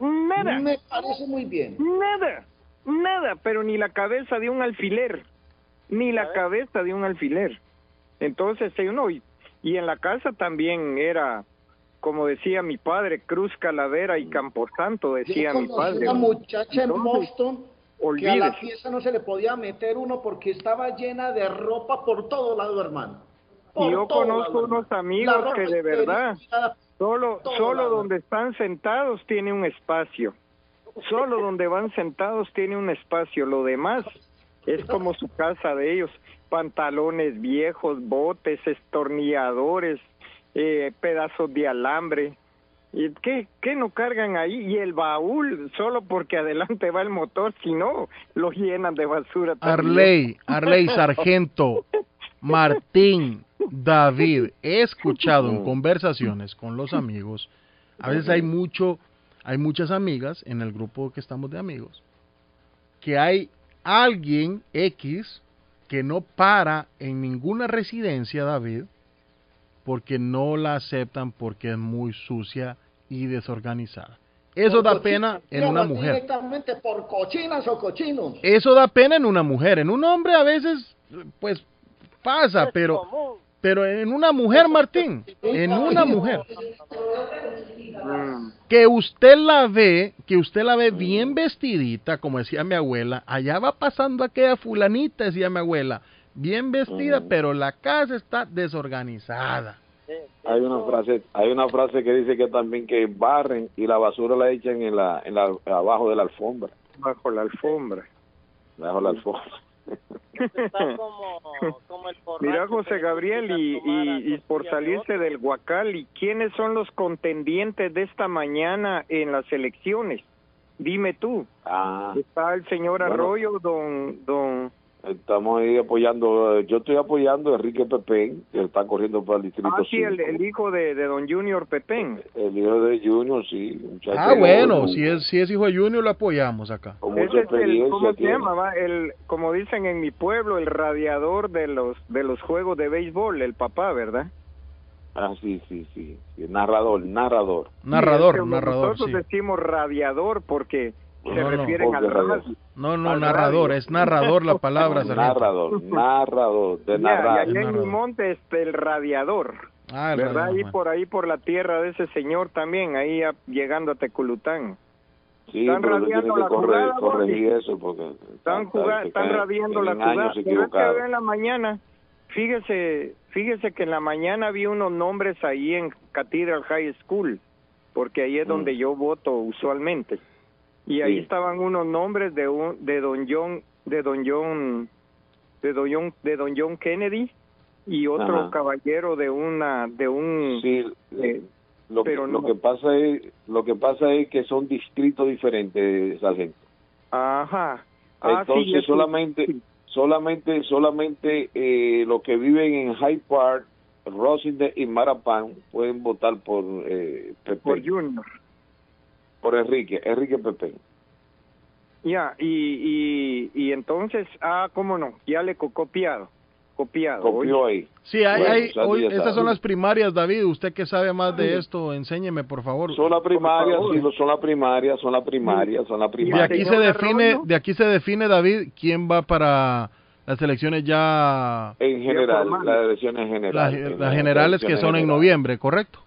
nada, Me parece muy bien. nada, nada, pero ni la cabeza de un alfiler, ni la cabeza de un alfiler. Entonces, uno, y, y en la casa también era, como decía mi padre, Cruz Calavera y Camposanto, decía Yo mi padre. una muchacha en Boston que a la fiesta no se le podía meter uno porque estaba llena de ropa por todo lado, hermano. Por yo conozco lado, unos amigos que de verdad Solo, solo donde están sentados tiene un espacio. Solo donde van sentados tiene un espacio. Lo demás es como su casa de ellos. Pantalones viejos, botes, estornilladores, eh, pedazos de alambre. ¿Y qué, qué no cargan ahí? Y el baúl, solo porque adelante va el motor, si no, lo llenan de basura. también. Arley, Arley Sargento, Martín, David, he escuchado en conversaciones con los amigos, a veces hay mucho, hay muchas amigas en el grupo que estamos de amigos, que hay alguien X que no para en ninguna residencia, David, porque no la aceptan porque es muy sucia y desorganizada. Eso por da cochinas, pena en una mujer. Directamente por cochinas o cochinos. Eso da pena en una mujer. En un hombre a veces, pues, pasa, pero, pero en una mujer, Martín, en una mujer, Mm. que usted la ve, que usted la ve bien vestidita, como decía mi abuela, allá va pasando aquella fulanita, decía mi abuela, bien vestida, pero la casa está desorganizada. Hay una frase, hay una frase que dice que también que barren y la basura la echan en la, en la abajo de la alfombra, Bajo la alfombra. bajo la alfombra. Está como, como el borracho Mira, José Gabriel, y, por salirse del Huacal, ¿y quiénes son los contendientes de esta mañana en las elecciones? Dime tú. Ah, Está el señor Bueno. Arroyo, don, don... estamos ahí apoyando, eh, yo estoy apoyando a Enrique Pepén, que está corriendo para el distrito Ah, sí, el, hijo de, de don Junior Pepén. El hijo de Junior, sí. muchacho Ah, bueno, si es, si es hijo de Junior, lo apoyamos acá. Con mucha Ese es el. ¿cómo se llama? va? El, como dicen en mi pueblo, el radiador de los, de los juegos de béisbol, el papá, ¿verdad? Ah, sí, sí, sí. sí, Narrador, narrador. Narrador, Sí, es que narrador, Nosotros sí. decimos radiador porque se No, no, refieren al porque radio. radio. No, no, al narrador, radio. es narrador la palabra, sargento. Narrador, narrador, de Ya, narrar. y allá en narrador. mi monte este el radiador, Ah, el ¿verdad? bueno. por ahí por la tierra de ese señor también, ahí a- llegando a Teculután. Sí, Están pero radiando que la corre- jugada, corregir eso porque Están están radiando la jugada. jugada. Que en la mañana, fíjese, fíjese que en la mañana vi unos nombres ahí en Cathedral High School, porque ahí es Mm. donde yo voto usualmente. Y ahí Sí. estaban unos nombres de un, de don John, de don John, de don John, de don John Kennedy y otro Ajá. caballero de una, de un, Sí, eh, lo, que, pero lo no. que pasa es lo que pasa es que son distritos diferentes, sargento. ajá. Ah, sí, Entonces eso- solamente sí. solamente solamente eh, los que viven en Hyde Park, Rosendale y Marapan pueden votar por eh, Pepe, por por. Enrique, Enrique Pepe. Ya, y, y, y entonces, ah, cómo no, ya le co- copiado, copiado. Copió oye. ahí. Sí, hay, Bueno, hay- hoy- estas sabe. son las primarias, David. Usted que sabe más de esto, enséñeme, por favor. Son las primarias, sí, son las primarias, son las primarias, son las Y de primarias. aquí se define, de aquí se define, David, quién va para las elecciones ya, En general, las elecciones las, generales. las generales que son en noviembre, ¿correcto?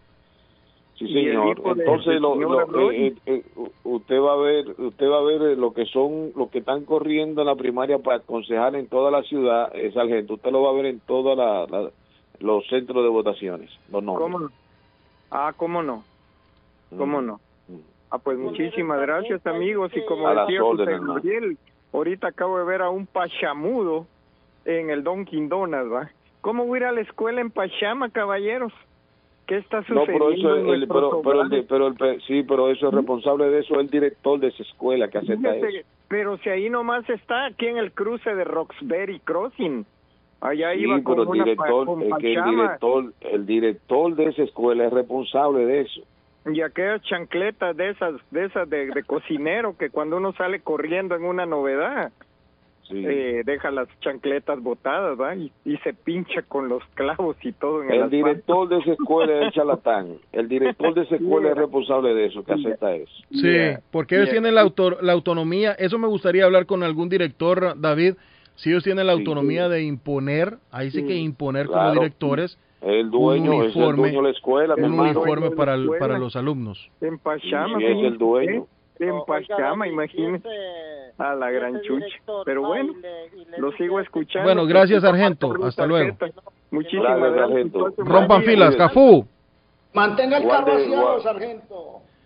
Sí, señor. Entonces, lo, eh, eh, eh, usted va a ver, usted va a ver lo que son, lo que están corriendo en la primaria para aconsejar en toda la ciudad, eh, sargento. Usted lo va a ver en todos los centros de votaciones, los nombres. ¿Cómo no? Ah, cómo no, cómo Mm. no. Ah, pues muchísimas gracias, amigos. Y como A las decía José órdenes, ¿no? Gabriel, ahorita acabo de ver a un pachamudo en el Dunkin' Donuts, ¿va? ¿Cómo voy a ir a la escuela en Pachama, caballeros? ¿Qué está No, sucediendo? pero eso es el, pero, pero el, pero el, sí, pero eso es responsable de eso el director de esa escuela que acepta Fíjese, eso. pero si ahí nomás está, aquí en el cruce de Roxbury Crossing. Allá Sí, iba con pero el una director, con es que el director, el director de esa escuela es responsable de eso. y aquellas chancletas de esas, de esas de, de cocinero que cuando uno sale corriendo en una novedad, Sí. eh, deja las chancletas botadas, ¿va? Y, y se pincha con los clavos y todo en el, el director de esa escuela es el charlatán. El director de esa escuela es responsable de eso, que acepta eso. Sí, Yeah, porque ellos yeah. tienen la, autor- la autonomía, eso me gustaría hablar con algún director, David, si ellos tienen la Sí. autonomía de imponer, ahí sí que imponer como directores El dueño es el uniforme, dueño de la escuela, mi un uniforme para, el- escuela. para los alumnos. En Pachama. Sí, es el dueño. En Pachama, y ese- A la y gran chucha. Pero bueno, y le- y le Lo sigo a ese escuchando. Bueno, gracias, sargento. Hasta luego. Muchísimas Gracias, sargento. Rompan filas, Cafú. Mantenga el carro vaciado, sargento.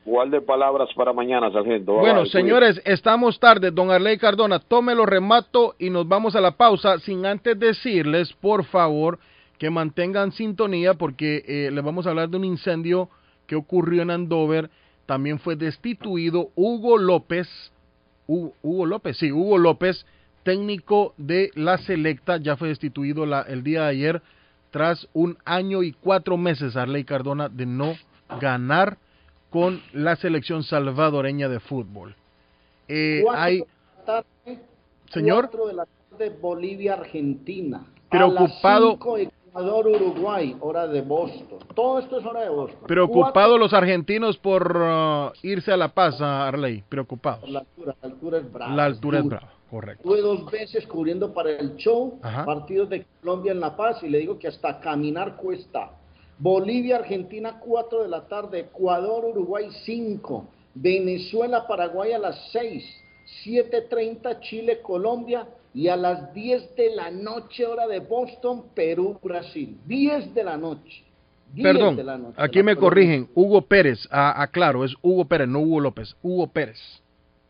Guarde palabras para mañana, sargento. Bueno, señores, estamos tarde. Don Arley Cardona, tómelo remato y nos vamos a la pausa sin antes decirles, por favor, que mantengan sintonía porque eh, les vamos a hablar de un incendio que ocurrió en Andover. También fue destituido Hugo López, Hugo, Hugo López, sí, Hugo López, técnico de la Selecta, ya fue destituido la- el día de ayer tras un año y cuatro meses, Arley Cardona, de no ganar con la selección salvadoreña de fútbol. Eh, Cuatro hay, de la tarde, Señor. cuatro de la tarde, Bolivia, Argentina. Preocupado. A las Ecuador, Uruguay, hora de Boston. Todo esto es hora de Boston. preocupados los argentinos por uh, irse a La Paz, a Arley, preocupados. La altura, la altura es brava. La altura es dura. brava, correcto. Estuve dos veces cubriendo para el show Ajá. partidos de Colombia en La Paz y le digo que hasta caminar cuesta. Bolivia, Argentina, 4 de la tarde. Ecuador, Uruguay, 5. Venezuela, Paraguay a las 6. 7.30 Chile, Colombia. Y a las 10 de la noche, hora de Boston, Perú, Brasil. 10 de la noche. 10 Perdón, de la noche. aquí me corrigen. Hugo Pérez, ah, aclaro, es Hugo Pérez, no Hugo López. Hugo Pérez.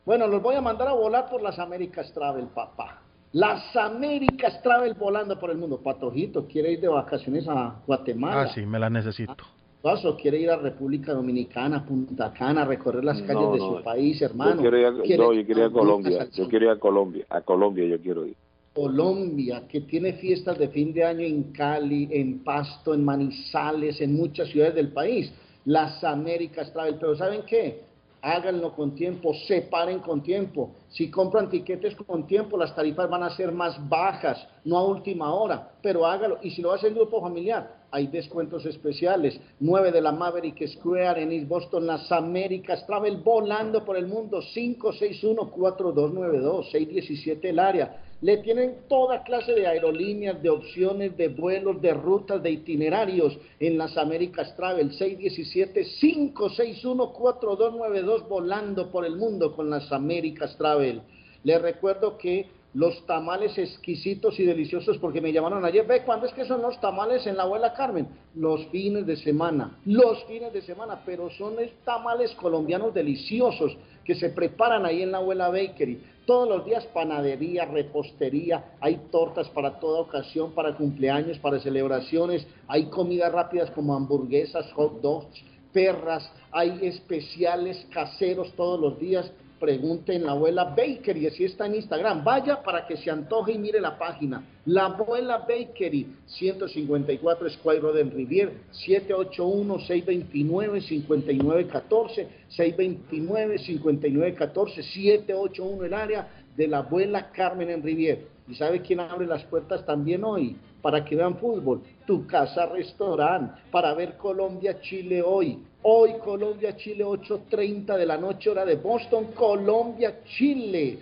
Bueno, los voy a mandar a volar por las Américas Travel, papá. Las Américas Travel volando por el mundo. Patojito quiere ir de vacaciones a Guatemala. Ah, sí, me la necesito. Paso quiere ir a República Dominicana, Punta Cana, recorrer las calles No, de no, su país, hermano. Yo quiero ir a, no, yo quiero ir a Colombia. Yo quiero ir a Colombia. A Colombia yo quiero ir. Colombia, que tiene fiestas de fin de año en Cali, en Pasto, en Manizales, en muchas ciudades del país. Las Américas Travel. Pero ¿saben qué? Háganlo con tiempo, separen con tiempo. Si compran tiquetes con tiempo, las tarifas van a ser más bajas, no a última hora, pero hágalo. Y si lo hace en grupo familiar, hay descuentos especiales. 9 de la Maverick Square en East Boston, las Américas Travel, volando por el mundo, 561-4292, 617 el área. Le tienen toda clase de aerolíneas, de opciones, de vuelos, de rutas, de itinerarios en las Américas Travel, 617-561-4292, volando por el mundo con las Américas Travel. Les recuerdo que los tamales exquisitos y deliciosos, porque me llamaron ayer, ve, ¿cuándo es que son los tamales en la abuela Carmen? Los fines de semana, los fines de semana, pero son es- tamales colombianos deliciosos que se preparan ahí en la abuela Bakery. Todos los días panadería, repostería, hay tortas para toda ocasión, para cumpleaños, para celebraciones, hay comidas rápidas como hamburguesas, hot dogs, perras, hay especiales caseros todos los días. Pregunten la abuela Bakery, así está en Instagram. Vaya para que se antoje y mire la página. La abuela Bakery, 154 Square Road en Rivier, 781-629-5914, 629-5914, 781 el área de la abuela Carmen en Rivier. ¿Y sabe quién abre las puertas también hoy? Para que vean fútbol. Tu casa restaurante. Para ver Colombia-Chile hoy. Hoy Colombia-Chile 8.30 de la noche hora de Boston. Colombia-Chile.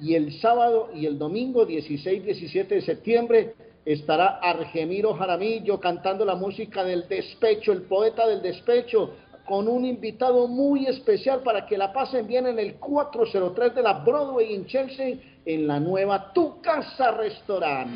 Y el sábado y el domingo 16-17 de septiembre estará Argemiro Jaramillo cantando la música del despecho, el poeta del despecho, con un invitado muy especial para que la pasen bien en el 403 de la Broadway en Chelsea, en la nueva Tu Casa Restaurant.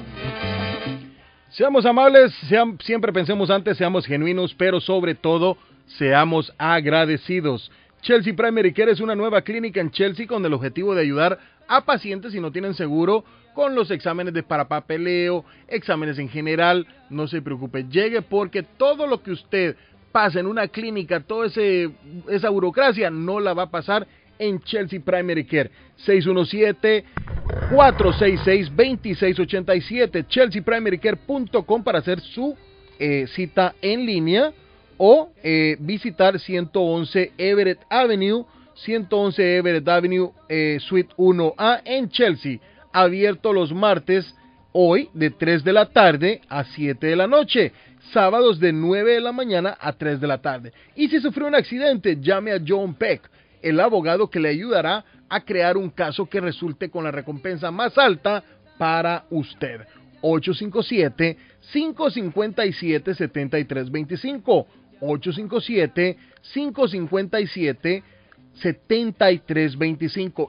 Seamos amables, seam- siempre pensemos antes, seamos genuinos, pero sobre todo seamos agradecidos. Chelsea Primary Care es una nueva clínica en Chelsea con el objetivo de ayudar a pacientes si no tienen seguro con los exámenes de parapapeleo, exámenes en general. No se preocupe, llegue porque todo lo que usted pasa en una clínica, toda esa burocracia, no la va a pasar en Chelsea Primary Care. 617-466-2687, chelseaprimarycare.com para hacer su eh, cita en línea o eh, visitar 111 Everett Avenue, 111 Everett Avenue, eh, Suite 1A en Chelsea, abierto los martes, hoy de 3 de la tarde a 7 de la noche, sábados de 9 de la mañana a 3 de la tarde. Y si sufrió un accidente, llame a John Peck, el abogado que le ayudará a crear un caso que resulte con la recompensa más alta para usted. 857-557-7325. 857-557-7325. 7325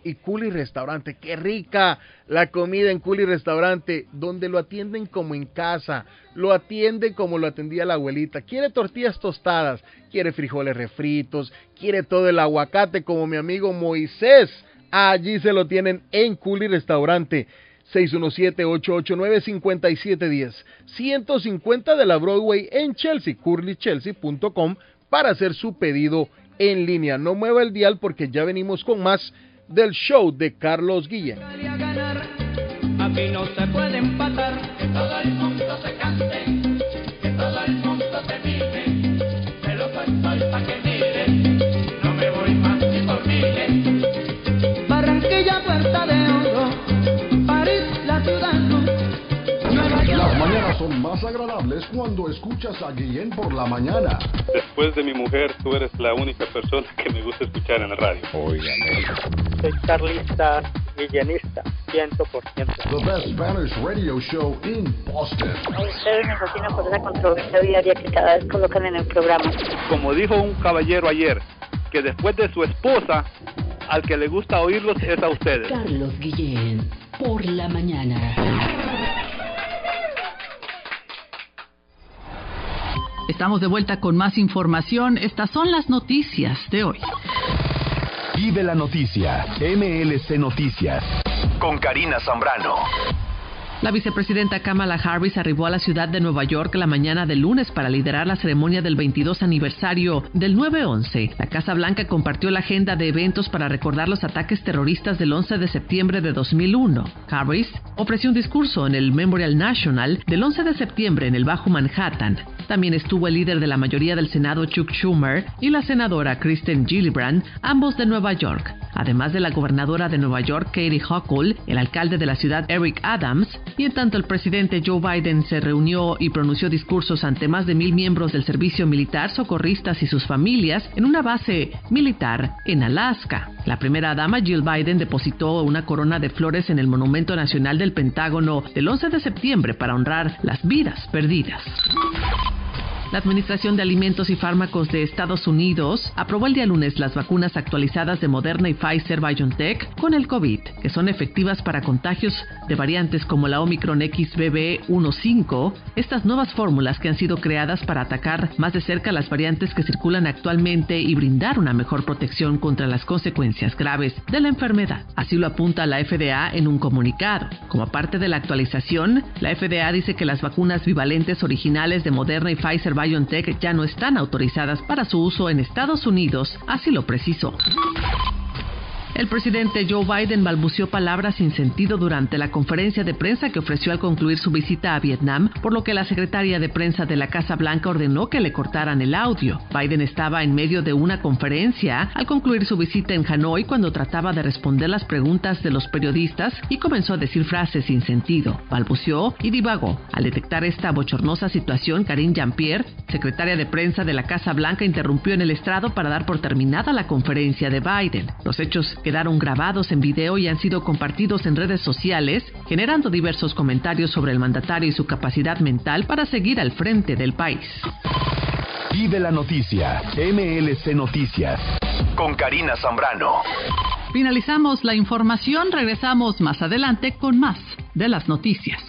y Culi Restaurante, qué rica la comida en Culi Restaurante, donde lo atienden como en casa, lo atienden como lo atendía la abuelita. Quiere tortillas tostadas, quiere frijoles refritos, quiere todo el aguacate como mi amigo Moisés. Allí se lo tienen en Culi Restaurante. 617-889-5710. 150 de la Broadway en Chelsea, curlychelsea.com para hacer su pedido en línea. No mueva el dial porque ya venimos con más del show de Carlos Guillén. Mañanas son más agradables cuando escuchas a Guillén por la mañana. Después de mi mujer, tú eres la única persona que me gusta escuchar en la radio. Soy carlista, guillenista, 100%. The best Spanish radio show in Boston. Ustedes me fascinan por esa controversia diaria que cada vez colocan en el programa. Como dijo un caballero ayer, que después de su esposa, al que le gusta oírlos es a ustedes. Carlos Guillén, por la mañana. Estamos de vuelta con más información. Estas son las noticias de hoy. Vive la noticia, MLC Noticias, con Karina Zambrano. La vicepresidenta Kamala Harris arribó a la ciudad de Nueva York la mañana del lunes para liderar la ceremonia del 22 aniversario del 9-11. La Casa Blanca compartió la agenda de eventos para recordar los ataques terroristas del 11 de septiembre de 2001. Harris ofreció un discurso en el Memorial National del 11 de septiembre en el Bajo Manhattan. También estuvo el líder de la mayoría del Senado Chuck Schumer y la senadora Kristen Gillibrand, ambos de Nueva York, además de la gobernadora de Nueva York Katie Hochul, el alcalde de la ciudad Eric Adams, y en tanto el presidente Joe Biden se reunió y pronunció discursos ante más de mil miembros del servicio militar, socorristas y sus familias en una base militar en Alaska. La primera dama Jill Biden depositó una corona de flores en el Monumento Nacional del Pentágono del 11 de septiembre para honrar las vidas perdidas. La Administración de Alimentos y Fármacos de Estados Unidos aprobó el día lunes las vacunas actualizadas de Moderna y Pfizer BioNTech con el COVID, que son efectivas para contagios de variantes como la Omicron XBB15. Estas nuevas fórmulas que han sido creadas para atacar más de cerca las variantes que circulan actualmente y brindar una mejor protección contra las consecuencias graves de la enfermedad. Así lo apunta la FDA en un comunicado. Como parte de la actualización, la FDA dice que las vacunas bivalentes originales de Moderna y Pfizer BioNTech ya no están autorizadas para su uso en Estados Unidos, así lo precisó. El presidente Joe Biden balbuceó palabras sin sentido durante la conferencia de prensa que ofreció al concluir su visita a Vietnam, por lo que la secretaria de prensa de la Casa Blanca ordenó que le cortaran el audio. Biden estaba en medio de una conferencia al concluir su visita en Hanoi cuando trataba de responder las preguntas de los periodistas y comenzó a decir frases sin sentido. Balbuceó y divagó. Al detectar esta bochornosa situación, Karine Jean-Pierre, secretaria de prensa de la Casa Blanca, interrumpió en el estrado para dar por terminada la conferencia de Biden. Los hechos quedaron grabados en video y han sido compartidos en redes sociales, generando diversos comentarios sobre el mandatario y su capacidad mental para seguir al frente del país. Vive la noticia, MLC Noticias, con Karina Zambrano. Finalizamos la información, regresamos más adelante con más de las noticias.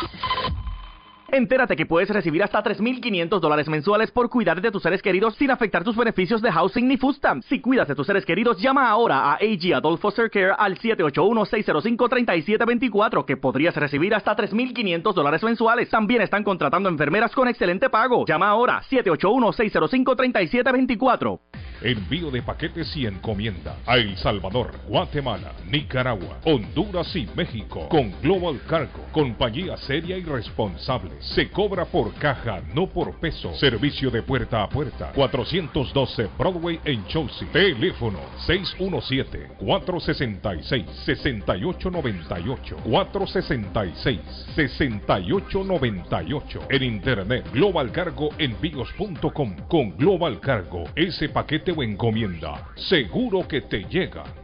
Entérate que puedes recibir hasta 3.500 dólares mensuales por cuidar de tus seres queridos sin afectar tus beneficios de housing ni food. Si cuidas de tus seres queridos, llama ahora a AG Adult Foster Care al 781-605-3724 que podrías recibir hasta 3.500 dólares mensuales. También están contratando enfermeras con excelente pago. Llama ahora 781-605-3724. Envío de paquetes y encomienda a El Salvador, Guatemala, Nicaragua, Honduras y México con Global Cargo, compañía seria y responsable. Se cobra por caja, no por peso. Servicio de puerta a puerta. 412 Broadway en Chelsea. Teléfono 617-466-6898. 466-6898. En internet, Global Cargo Envíos.com. Con Global Cargo, ese paquete encomienda, seguro que te llega.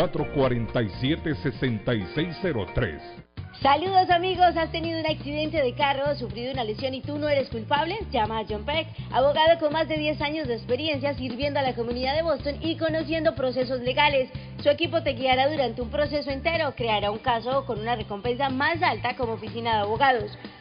447-6603. Saludos amigos, ¿has tenido un accidente de carro, sufrido una lesión y tú no eres culpable? Llama a John Peck, abogado con más de 10 años de experiencia sirviendo a la comunidad de Boston y conociendo procesos legales. Su equipo te guiará durante un proceso entero, creará un caso con una recompensa más alta como oficina de abogados.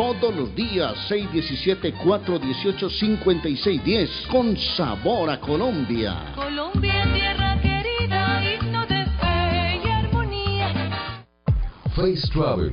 todos los días, 617-418-5610, con sabor a Colombia. Colombia, tierra querida, himno de fe y armonía. Face Travel.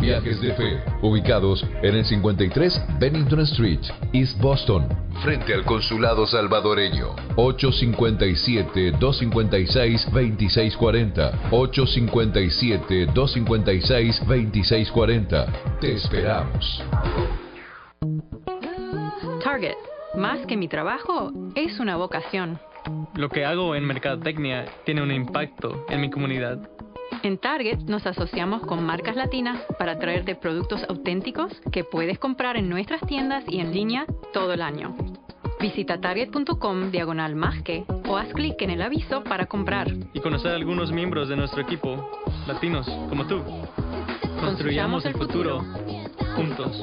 Viajes de Fe, ubicados en el 53 Bennington Street, East Boston, frente al consulado salvadoreño. 857-256-2640. 857-256-2640. Te esperamos. Target, más que mi trabajo, es una vocación. Lo que hago en Mercadotecnia tiene un impacto en mi comunidad. En Target nos asociamos con marcas latinas para traerte productos auténticos que puedes comprar en nuestras tiendas y en línea todo el año. Visita target.com diagonal más que o haz clic en el aviso para comprar. Y conocer a algunos miembros de nuestro equipo, latinos como tú. Construyamos el futuro juntos.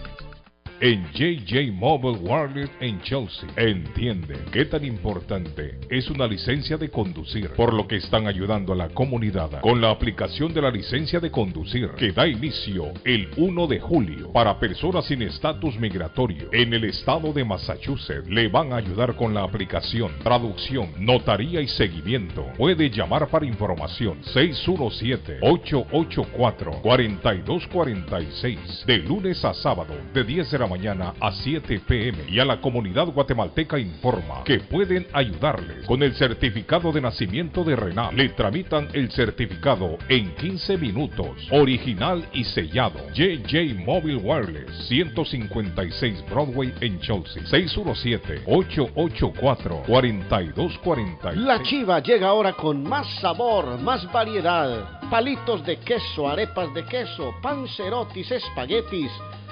En JJ Mobile Wireless en Chelsea entienden qué tan importante es una licencia de conducir, por lo que están ayudando a la comunidad con la aplicación de la licencia de conducir que da inicio el 1 de julio para personas sin estatus migratorio en el estado de Massachusetts. Le van a ayudar con la aplicación, traducción, notaría y seguimiento. Puede llamar para información 617-884-4246 de lunes a sábado de 10 de la mañana a 7 pm y a la comunidad guatemalteca informa que pueden ayudarles con el certificado de nacimiento de Renal. Le tramitan el certificado en 15 minutos, original y sellado. JJ Mobile Wireless 156 Broadway en Chelsea 617-884-4246. La chiva llega ahora con más sabor, más variedad. Palitos de queso, arepas de queso, pancerotis, espaguetis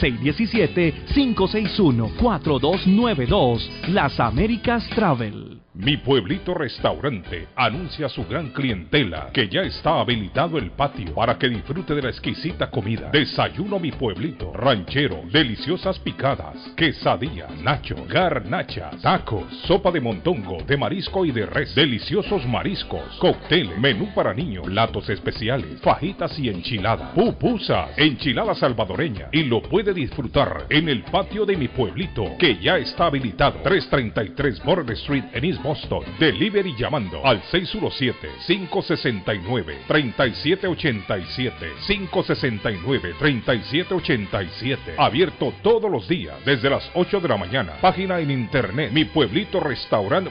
617-561-4292. Las Américas Travel. Mi Pueblito Restaurante anuncia a su gran clientela que ya está habilitado el patio para que disfrute de la exquisita comida. Desayuno Mi Pueblito, ranchero, deliciosas picadas, quesadilla, nacho, garnacha, tacos, sopa de montongo, de marisco y de res, deliciosos mariscos, cóctel, menú para niños, platos especiales, fajitas y enchiladas, pupusas, enchilada salvadoreña y lo puede disfrutar en el patio de Mi Pueblito que ya está habilitado. 333 Border Street en East Boston. Delivery llamando al 617-569-3787. 569-3787. Abierto todos los días desde las 8 de la mañana. Página en internet mi pueblito restaurant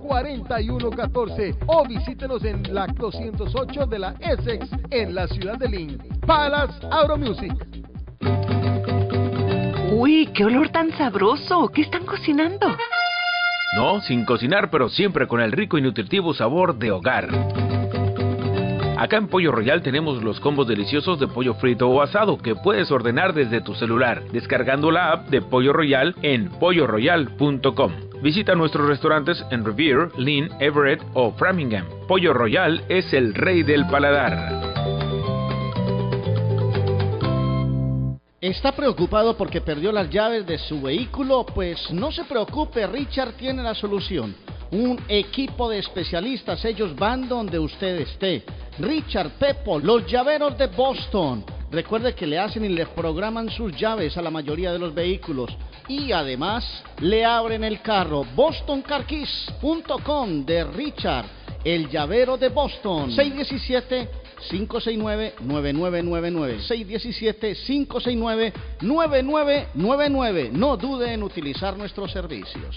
4114 o visítenos en la 208 de la Essex en la ciudad de Lynn. Palace Auto Music. Uy, qué olor tan sabroso. ¿Qué están cocinando? No, sin cocinar, pero siempre con el rico y nutritivo sabor de hogar. Acá en Pollo Royal tenemos los combos deliciosos de pollo frito o asado que puedes ordenar desde tu celular, descargando la app de Pollo Royal en polloroyal.com. Visita nuestros restaurantes en Revere, Lynn, Everett o Framingham. Pollo Royal es el rey del paladar. ¿Está preocupado porque perdió las llaves de su vehículo? Pues no se preocupe, Richard tiene la solución. Un equipo de especialistas, ellos van donde usted esté. Richard Pepo, los llaveros de Boston. Recuerde que le hacen y le programan sus llaves a la mayoría de los vehículos. Y además le abren el carro. BostonCarKeys.com de Richard, el llavero de Boston. 617 569-9999. 617-569-9999. No dude en utilizar nuestros servicios.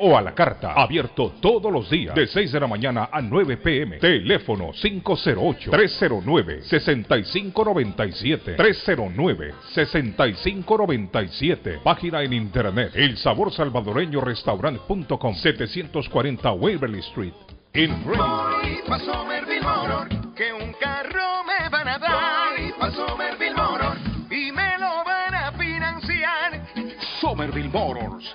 o a la carta. Abierto todos los días. De 6 de la mañana a 9 pm. Teléfono 508-309-6597. 309-6597. Página en internet. El sabor salvadoreño restaurant.com. 740 Waverly Street. En Voy pa' Somerville Motor, que un carro me van a dar. Voy pa' Somerville Motor, y me lo van a financiar. Somerville Motors.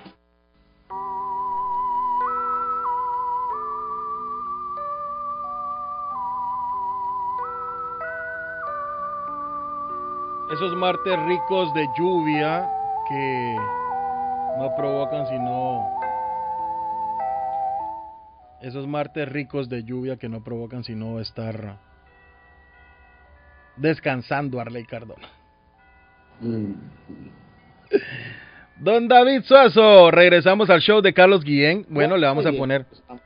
Esos martes ricos de lluvia que no provocan sino... Esos martes ricos de lluvia que no provocan sino estar descansando Arley Cardona. Don David Suazo, regresamos al show de Carlos Guillén. Bueno, le vamos a poner... Bueno,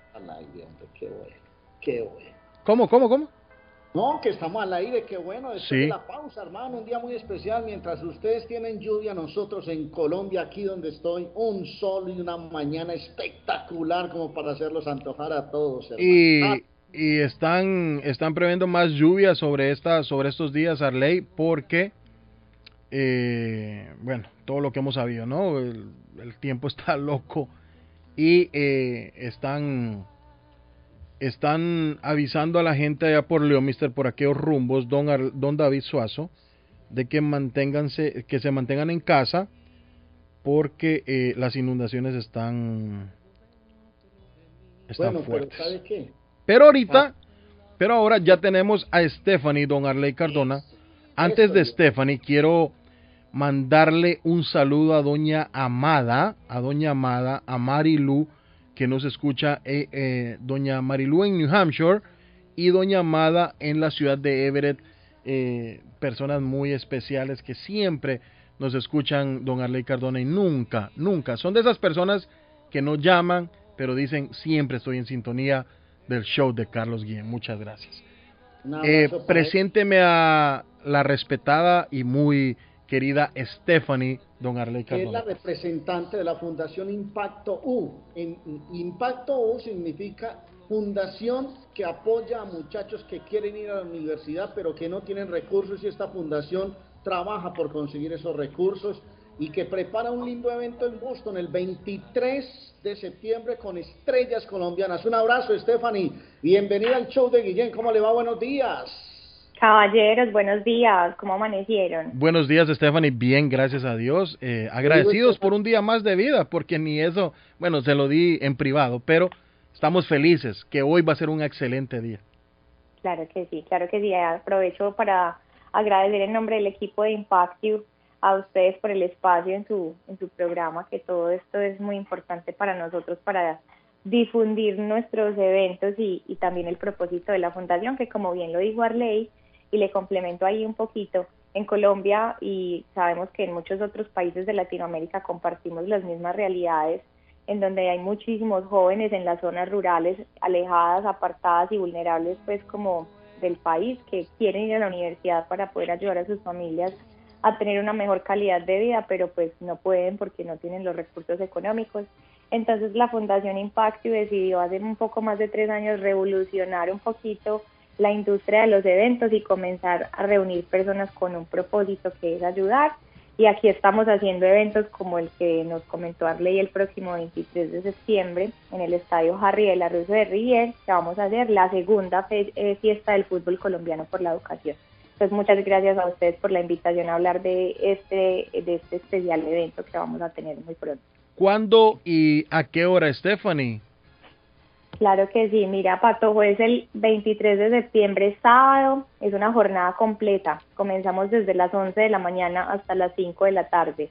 qué bueno. ¿Cómo, cómo, cómo? No, que estamos al aire, qué bueno. Después Sí. de la pausa, hermano, un día muy especial. Mientras ustedes tienen lluvia, nosotros en Colombia, aquí donde estoy, un sol y una mañana espectacular como para hacerlos antojar a todos, hermano. Y, Ah, y están, están previendo más lluvia sobre, esta, sobre estos días, Arley, porque, eh, bueno, todo lo que hemos sabido, ¿no? El, el tiempo está loco y eh, están, están avisando a la gente allá por Leomister, por aquellos rumbos, don, Ar- don David Suazo, de que, manténganse, que se mantengan en casa porque eh, las inundaciones están, están bueno, fuertes. pero. Pero ahorita, pero ahora ya tenemos a Stephanie, don Arley Cardona. Antes de Stephanie, quiero mandarle un saludo a doña Amada, a doña Amada, a Marilu, que nos escucha, eh, eh, doña Marilu en New Hampshire y doña Amada en la ciudad de Everett, eh, personas muy especiales que siempre nos escuchan, don Arley Cardona, y nunca, nunca, son de esas personas que no llaman, pero dicen siempre estoy en sintonía del show de Carlos Guillén. Muchas gracias. Presénteme a la respetada y muy querida Stephanie, don Arley que es la Cardona. representante de la Fundación Impacto U. En- Impacto U significa fundación que apoya a muchachos que quieren ir a la universidad pero que no tienen recursos y esta fundación trabaja por conseguir esos recursos y que prepara un lindo evento en Boston el 23 de septiembre con estrellas colombianas. Un abrazo, Stephanie. Bienvenida al show de Guillén. ¿Cómo le va? Buenos días. Caballeros, buenos días, ¿cómo amanecieron? Buenos días, Stephanie. Bien, gracias a Dios. Eh, agradecidos por un día más de vida, porque ni eso, bueno, se lo di en privado, pero estamos felices que hoy va a ser un excelente día. Claro que sí, claro que sí. Aprovecho para agradecer en nombre del equipo de Impactive a ustedes por el espacio en su, en su programa, que todo esto es muy importante para nosotros, para difundir nuestros eventos y, y también el propósito de la fundación, que como bien lo dijo Arley, y le complemento ahí un poquito, en Colombia y sabemos que en muchos otros países de Latinoamérica compartimos las mismas realidades, en donde hay muchísimos jóvenes en las zonas rurales, alejadas, apartadas y vulnerables, pues como del país, que quieren ir a la universidad para poder ayudar a sus familias a tener una mejor calidad de vida, pero pues no pueden porque no tienen los recursos económicos. Entonces la Fundación Impacto decidió hace un poco más de tres años revolucionar un poquito la industria de los eventos y comenzar a reunir personas con un propósito que es ayudar. Y aquí estamos haciendo eventos como el que nos comentó Arley el próximo 23 de septiembre en el Estadio Harry de la Rusia de Rivier, que vamos a hacer la segunda eh, fiesta del fútbol colombiano por la educación. Entonces, muchas gracias a ustedes por la invitación a hablar de este, de este especial evento que vamos a tener muy pronto. ¿Cuándo y a qué hora, Stephanie? Claro que sí, mira, Patojo, es el 23 de septiembre, sábado, es una jornada completa. Comenzamos desde las 11 de la mañana hasta las 5 de la tarde.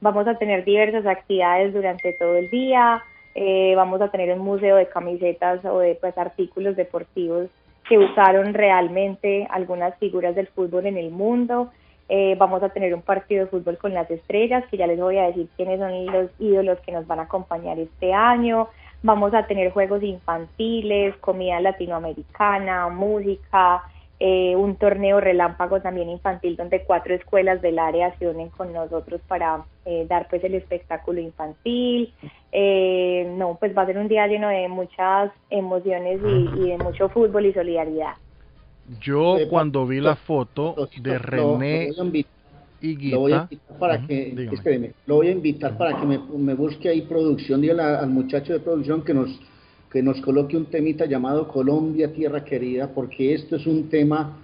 Vamos a tener diversas actividades durante todo el día, eh, vamos a tener un museo de camisetas o de pues, artículos deportivos que usaron realmente algunas figuras del fútbol en el mundo. Eh, vamos a tener un partido de fútbol con las estrellas, que ya les voy a decir quiénes son los ídolos que nos van a acompañar este año. Vamos a tener juegos infantiles, comida latinoamericana, música, eh, un torneo relámpago también infantil donde cuatro escuelas del área se unen con nosotros para eh, dar pues el espectáculo infantil. Eh, no, pues va a ser un día lleno de muchas emociones y, y de mucho fútbol y solidaridad. Yo cuando vi la foto de René lo voy a invitar para que, espéreme, lo voy a invitar para que me, me busque ahí producción, dígale al muchacho de producción que nos, que nos coloque un temita llamado Colombia, Tierra Querida, porque esto es un tema,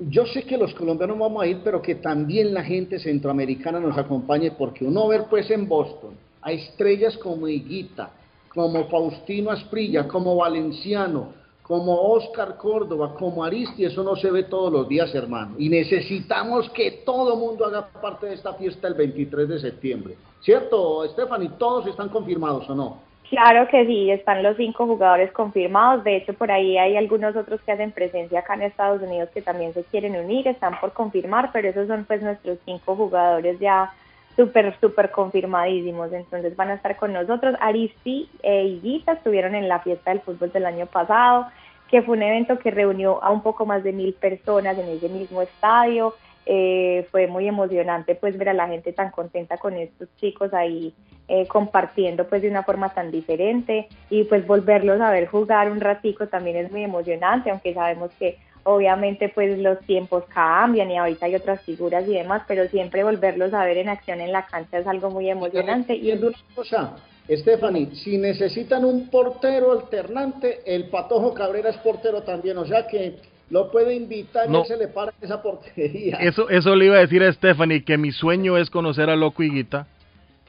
yo sé que los colombianos vamos a ir, pero que también la gente centroamericana nos acompañe, porque uno ver pues en Boston a estrellas como Higuita, como Faustino Asprilla, como Valenciano, como Oscar Córdoba, como Aristi, eso no se ve todos los días, hermano. Y necesitamos que todo mundo haga parte de esta fiesta el 23 de septiembre. ¿Cierto, Stephanie? ¿Todos están confirmados o no? Claro que sí, están los cinco jugadores confirmados. De hecho, por ahí hay algunos otros que hacen presencia acá en Estados Unidos que también se quieren unir, están por confirmar, pero esos son pues nuestros cinco jugadores ya súper, súper confirmadísimos. Entonces van a estar con nosotros. Aristi e Higuita estuvieron en la fiesta del fútbol del año pasado, que fue un evento que reunió a un poco más de mil personas en ese mismo estadio. Eh, fue muy emocionante pues ver a la gente tan contenta con estos chicos ahí eh, compartiendo pues de una forma tan diferente y pues volverlos a ver jugar un ratico también es muy emocionante, aunque sabemos que obviamente pues los tiempos cambian y ahorita hay otras figuras y demás, pero siempre volverlos a ver en acción en la cancha es algo muy emocionante. Y es una cosa, Stephanie, si necesitan un portero alternante, el Patojo Cabrera es portero también, o sea que lo puede invitar No. y él se le para esa portería. Eso, eso le iba a decir a Stephanie, que mi sueño es conocer a Loco Higuita.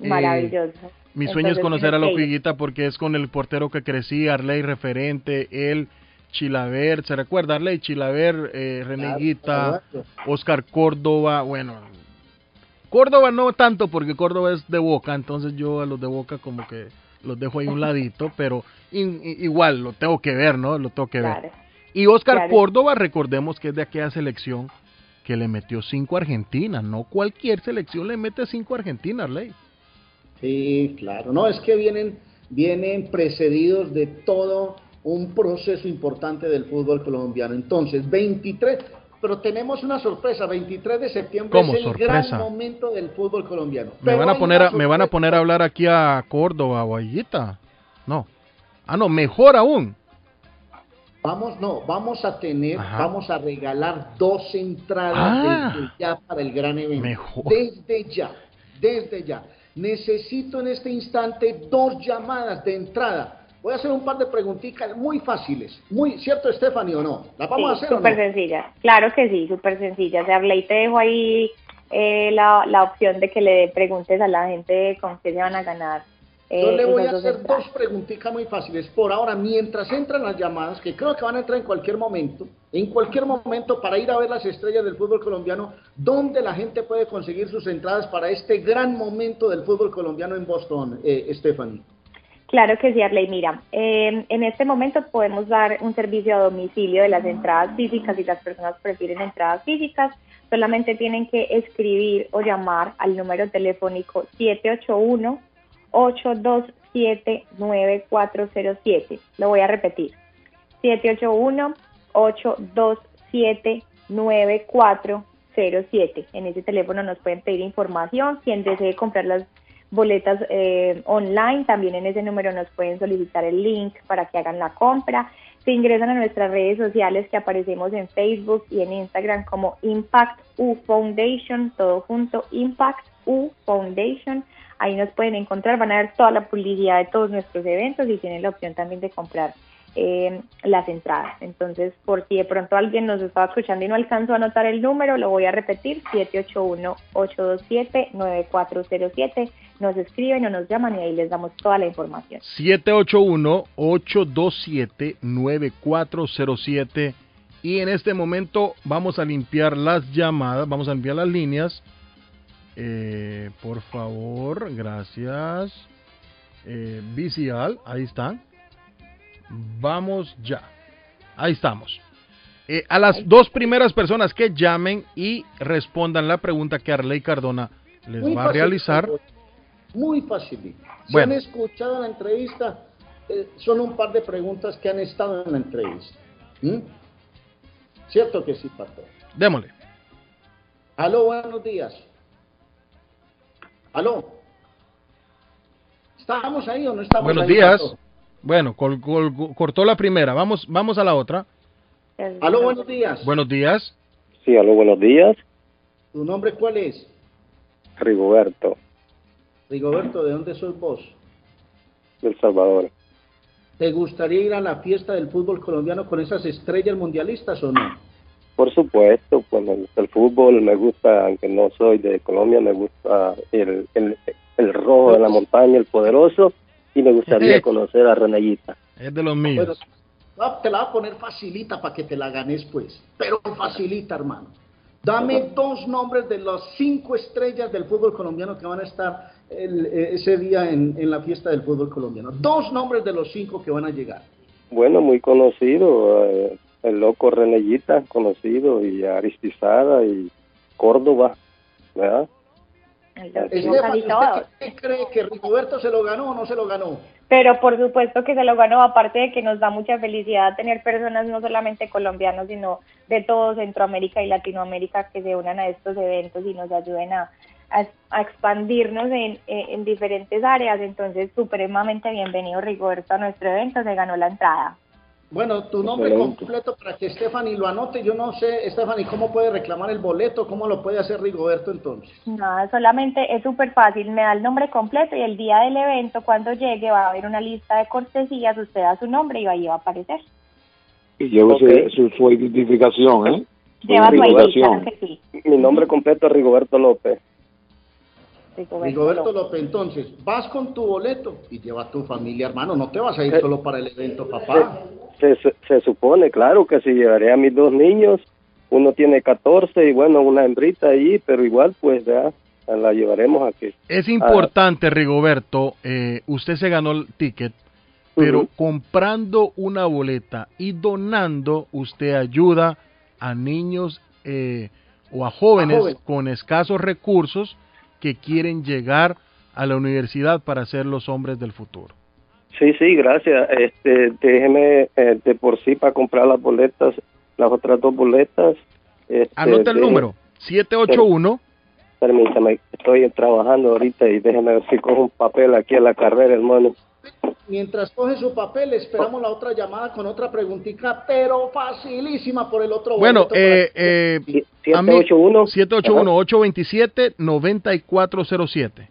Eh, Maravilloso. Mi sueño es conocer a Loco. Higuita porque es con el portero que crecí, Arley referente, él, Chilaver, ¿se recuerda Arley? Chilaver, eh, René Claro, Higuita, correcto. Oscar Córdoba, bueno, Córdoba no tanto porque Córdoba es de Boca, entonces yo a los de Boca como que los dejo ahí a un ladito, pero in- igual lo tengo que ver, ¿no? Lo tengo que ver. Y Oscar Claro. Córdoba, recordemos que es de aquella selección que le metió cinco a Argentina, no cualquier selección le mete cinco a Argentina, Arley. Sí, claro. No, es que vienen, vienen precedidos de todo un proceso importante del fútbol colombiano. Entonces, 23, pero tenemos una sorpresa, 23 de septiembre ¿Cómo es el sorpresa? gran momento del fútbol colombiano. Me van a poner a, me van a poner a hablar aquí a Córdoba o. No. Ah, no, mejor aún. Vamos, no, vamos a tener, Ajá. vamos a regalar dos entradas Ah. desde ya para el gran evento. Mejor. Desde ya, desde ya. Necesito en este instante dos llamadas de entrada. Voy a hacer un par de preguntitas muy fáciles. Muy, ¿cierto, Stephanie, o no? ¿Las vamos a Sí, hacer o súper no? sencilla. Claro que sí, súper sencilla. Se habla y te dejo ahí eh, la, la opción de que le preguntes a la gente con qué se van a ganar. eh, Yo le voy a hacer dos preguntitas muy fáciles. Por ahora, mientras entran las llamadas, que creo que van a entrar en cualquier momento, en cualquier momento para ir a ver las estrellas del fútbol colombiano, ¿dónde la gente puede conseguir sus entradas para este gran momento del fútbol colombiano en Boston, eh, Stephanie? Claro que sí, Arley. Mira, eh, en este momento podemos dar un servicio a domicilio de las entradas físicas si las personas prefieren entradas físicas. Solamente tienen que escribir o llamar al número telefónico 781-827-9407. Lo voy a repetir. 781-827-9407. En ese teléfono nos pueden pedir información. Quien desee comprar las boletas eh, online, también en ese número nos pueden solicitar el link para que hagan la compra. Se ingresan a nuestras redes sociales que aparecemos en Facebook y en Instagram como Impact U Foundation, todo junto, Impact U Foundation. Ahí nos pueden encontrar, van a ver toda la publicidad de todos nuestros eventos y tienen la opción también de comprar eh, las entradas. Entonces, por si de pronto alguien nos estaba escuchando y no alcanzó a anotar el número, lo voy a repetir, 781-827-9407. Nos escriben o nos llaman y ahí les damos toda la información. 781-827-9407. Y en este momento vamos a limpiar las llamadas, vamos a limpiar las líneas. Eh, por favor, gracias. Eh, Vicial, ahí están. Vamos ya. Ahí estamos. Eh, a las dos primeras personas que llamen y respondan la pregunta que Arley Cardona les Muy va a realizar. Muy fácil. Si Bueno. han escuchado la entrevista, eh, son un par de preguntas que han estado en la entrevista. ¿Mm? ¿Cierto que sí, Pato? Démosle. Aló, buenos días. Aló. ¿Estamos ahí o no estamos Buenos ahí, días. Pato? Bueno, col- col- cortó la primera. Vamos, vamos a la otra. Aló, buenos días. Buenos días. Sí, aló, buenos días. ¿Tu nombre cuál es? Rigoberto, Rigoberto, ¿de dónde sos vos? del Salvador. ¿Te gustaría ir a la fiesta del fútbol colombiano con esas estrellas mundialistas o no? Por supuesto, pues me gusta el fútbol, me gusta, aunque no soy de Colombia, me gusta el, el, el rojo de la montaña, el poderoso, y me gustaría conocer a Renellita. Es de los míos. Bueno, te la voy a poner facilita para que te la ganes, pues. Pero facilita, hermano. Dame dos nombres de las cinco estrellas del fútbol colombiano que van a estar el- eh, ese día en, la fiesta del fútbol colombiano. Dos nombres de los cinco que van a llegar. Bueno, muy conocido, eh, el loco Renellita, conocido, y Aristizada y Córdoba, ¿verdad? ¿Usted cree que Rigoberto se lo ganó o no se lo ganó? Pero por supuesto que se lo ganó, aparte de que nos da mucha felicidad tener personas no solamente colombianos, sino de todo Centroamérica y Latinoamérica que se unan a estos eventos y nos ayuden a, a, a expandirnos en, en, en diferentes áreas. Entonces, supremamente bienvenido Rigoberto a nuestro evento, se ganó la entrada. Bueno, tu nombre Excelente. completo para que Stephanie lo anote. Yo no sé, Stephanie, cómo puede reclamar el boleto, cómo lo puede hacer Rigoberto entonces. Nada, solamente es súper fácil, me da el nombre completo y el día del evento, cuando llegue, va a haber una lista de cortesías, usted da su nombre y ahí va a aparecer. Y lleva su, su, su identificación, ¿eh? Su Lleva su ID, identificación. claro que sí. Mi nombre completo es Rigoberto López. Rigoberto Rigoberto López. López, entonces, vas con tu boleto y lleva a tu familia, hermano. No te vas a ir solo para el evento, papá. Se, se, se supone, claro, que si llevaré a mis dos niños, uno tiene 14 y bueno, una hembrita ahí, pero igual pues ya la llevaremos aquí. Es importante, Rigoberto, eh, usted se ganó el ticket, pero comprando una boleta y donando, usted ayuda a niños eh, o a jóvenes, A jóvenes. con escasos recursos que quieren llegar a la universidad para ser los hombres del futuro. Sí, sí, gracias. Este, déjeme eh, de por sí para comprar las boletas, las otras dos boletas. Este, Anota el déjeme- número, 781. Permítame, estoy trabajando ahorita y déjeme ver si cojo un papel aquí a la carrera, hermano. Mientras coge su papel, esperamos la otra llamada con otra preguntita, pero facilísima por el otro Bueno, eh, eh, a mí- 781-827-9407.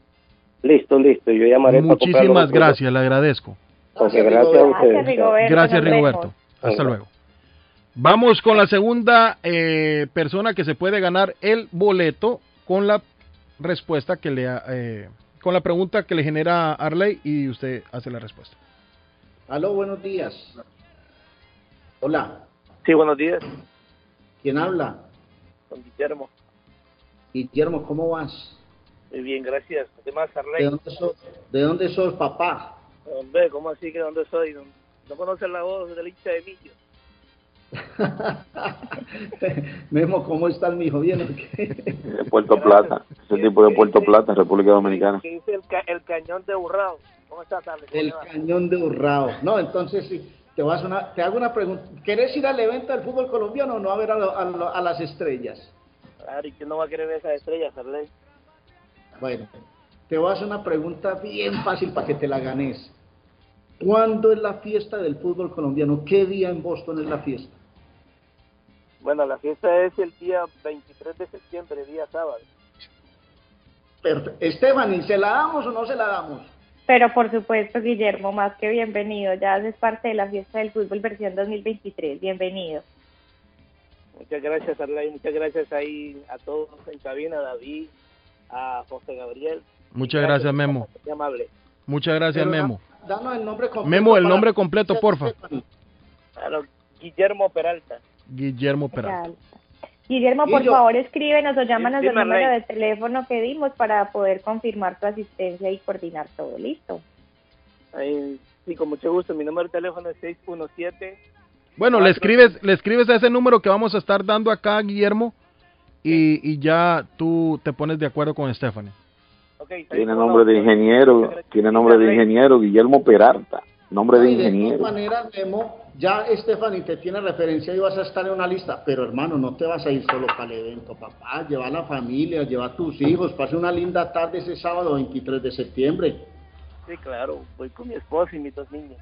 Listo, listo, yo llamaré para Muchísimas los gracias, le agradezco. Ok, gracias a ustedes. Gracias, Rigoberto. Hasta luego. Vamos con la segunda eh, persona que se puede ganar el boleto con la respuesta que le ha- eh, con la pregunta que le genera Arley y usted hace la respuesta. Aló, buenos días. Hola, Sí, buenos días, ¿quién habla? don Guillermo. Guillermo, ¿cómo vas? Muy bien, gracias. Además, ¿De dónde sos, de dónde sos papá? Hombre, ¿cómo así que dónde soy? ¿No, no conoces la voz del hincha de Millo? Memo, ¿cómo estás, mijo? ¿Bien? De Puerto Plata. Ese tipo de Puerto Plata, República Dominicana. Que dice el, ca- el cañón de Burrao. ¿Cómo estás, Alex? ¿Cómo El cañón de Urrao. No, entonces sí, te, vas a una, te hago una pregunta. ¿Querés ir al evento del fútbol colombiano o no a ver a, lo- a lo- a las estrellas? Claro, ¿y quién no va a querer ver esas estrellas, Arley? Bueno, te voy a hacer una pregunta bien fácil para que te la ganes. ¿Cuándo es la fiesta del fútbol colombiano? ¿Qué día en Boston es la fiesta? Bueno, la fiesta es el día 23 de septiembre, día sábado. Stephanie, ¿se la damos o no se la damos? Pero por supuesto, Guillermo, más que bienvenido. Ya haces parte de la fiesta del fútbol versión 2023. Bienvenido. Muchas gracias, Arley. Muchas gracias ahí a todos en cabina, a David, a José Gabriel. Muchas gracias, Memo. Muy amable. Muchas gracias, Pero Memo. Danos el nombre completo. Memo, el nombre completo, porfa. Claro, Guillermo Peralta. Guillermo Peralta. Guillermo, por Guillo. favor, escríbenos o llámanos al número Rey. de teléfono que dimos para poder confirmar tu asistencia y coordinar todo. ¿Listo? Sí, con mucho gusto. Mi número de teléfono es 617. Bueno, le escribes, le escribes a ese número que vamos a estar dando acá, Guillermo, y, y ya tú te pones de acuerdo con Stephanie. Tiene nombre de ingeniero, tiene nombre de ingeniero Guillermo Peralta, nombre de Y de todas ingeniero. maneras, Memo, ya Stephanie te tiene referencia y vas a estar en una lista. Pero hermano, no te vas a ir solo para el evento, papá. Lleva a la familia, lleva a tus hijos. Pase una linda tarde ese sábado 23 de septiembre. Sí, claro. Voy con mi esposa y mis dos niños.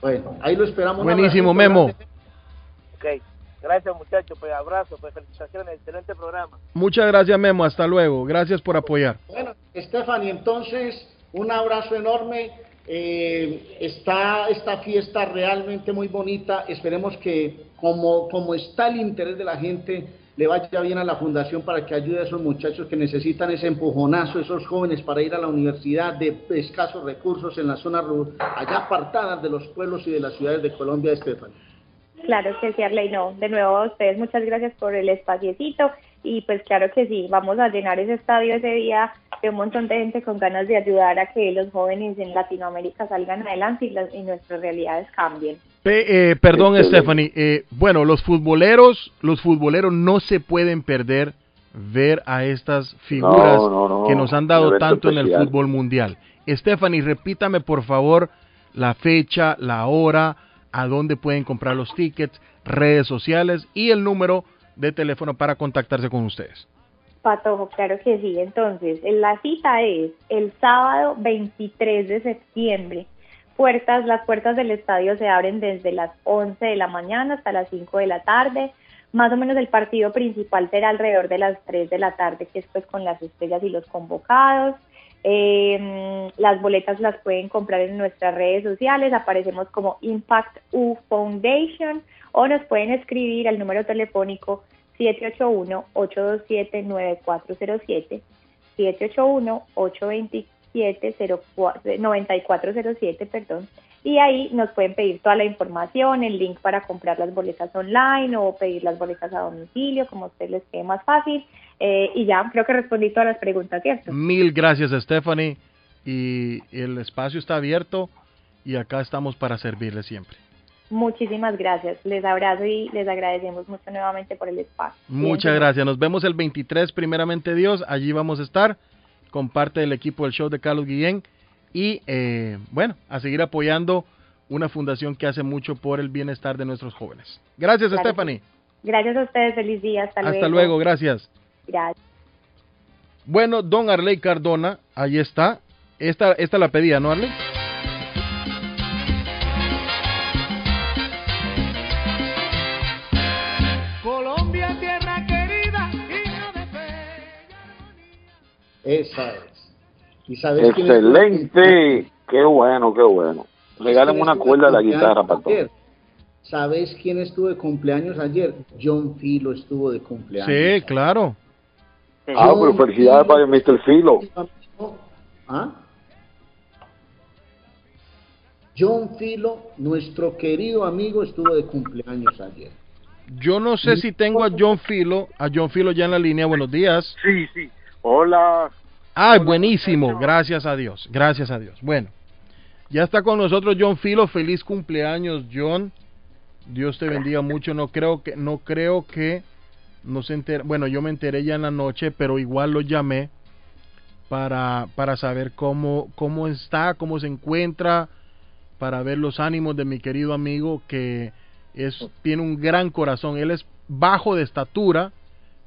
Bueno, ahí lo esperamos. Buenísimo, Memo. Ok. Gracias, muchachos. Pues abrazo, pues felicitaciones. Excelente programa. Muchas gracias, Memo. Hasta luego. Gracias por apoyar. Bueno, Stephanie, entonces, un abrazo enorme. Eh, está esta fiesta realmente muy bonita. Esperemos que, como, como está el interés de la gente, le vaya bien a la fundación para que ayude a esos muchachos que necesitan ese empujonazo, esos jóvenes para ir a la universidad de escasos recursos en las zonas allá apartadas de los pueblos y de las ciudades de Colombia, Stephanie. Claro que sí, Arley, no. De nuevo a ustedes, muchas gracias por el espaciecito. Y pues claro que sí, vamos a llenar ese estadio ese día de un montón de gente con ganas de ayudar a que los jóvenes en Latinoamérica salgan adelante y, las, y nuestras realidades cambien. Pe- eh, perdón, Excelente. Stephanie. eh, bueno, los futboleros, los futboleros no se pueden perder ver a estas figuras No, no, no. que nos han dado tanto en el fútbol mundial. Stephanie, repítame por favor la fecha, la hora, a dónde pueden comprar los tickets, redes sociales y el número de teléfono para contactarse con ustedes. Patojo, claro que sí. Entonces, la cita es el sábado 23 de septiembre. Puertas, las puertas del estadio se abren desde las 11 de la mañana hasta las 5 de la tarde. Más o menos el partido principal será alrededor de las 3 de la tarde, que es pues con las estrellas y los convocados. Eh, las boletas las pueden comprar en nuestras redes sociales, aparecemos como Impact U Foundation o nos pueden escribir al número telefónico 781-827-9407, 781-827-9407, perdón, y ahí nos pueden pedir toda la información, el link para comprar las boletas online o pedir las boletas a domicilio, como a ustedes les quede más fácil. Eh, y ya, creo que respondí todas las preguntas, ¿cierto? Mil gracias, Stephanie. Y el espacio está abierto y acá estamos para servirle siempre. Muchísimas gracias. Les abrazo y les agradecemos mucho nuevamente por el espacio. Muchas gracias. Nos vemos el 23, primeramente Dios. Allí vamos a estar con parte del equipo del show de Carlos Guillén. Y eh, bueno, a seguir apoyando una fundación que hace mucho por el bienestar de nuestros jóvenes. Gracias, Claro que Stephanie. Gracias a ustedes. Feliz día. Hasta, Hasta luego, gracias. Gracias. Bueno, don Arley Cardona, ahí está. Esta, esta la pedía, ¿no, Arley? Esa es. ¿Y sabes quién estuvo- Excelente. Qué bueno, qué bueno. Regálame una cuerda a la guitarra, patrón. Ayer. ¿Sabes quién estuvo de cumpleaños ayer? John Filo estuvo de cumpleaños. Sí, claro. Ah, pero felicidades para el Mr. Filo. ¿Ah? John Filo, nuestro querido amigo, estuvo de cumpleaños ayer. Yo no sé si tengo a John Filo, a John Filo ya en la línea. Buenos días. Sí, sí. Hola. Ah, buenísimo. Gracias a Dios. Gracias a Dios. Bueno, Ya está con nosotros John Filo, feliz cumpleaños John. Dios te bendiga mucho. No creo que no creo que no se enter... bueno, yo me enteré ya en la noche, pero igual lo llamé para para saber cómo cómo está, cómo se encuentra, para ver los ánimos de mi querido amigo que es tiene un gran corazón. Él es bajo de estatura,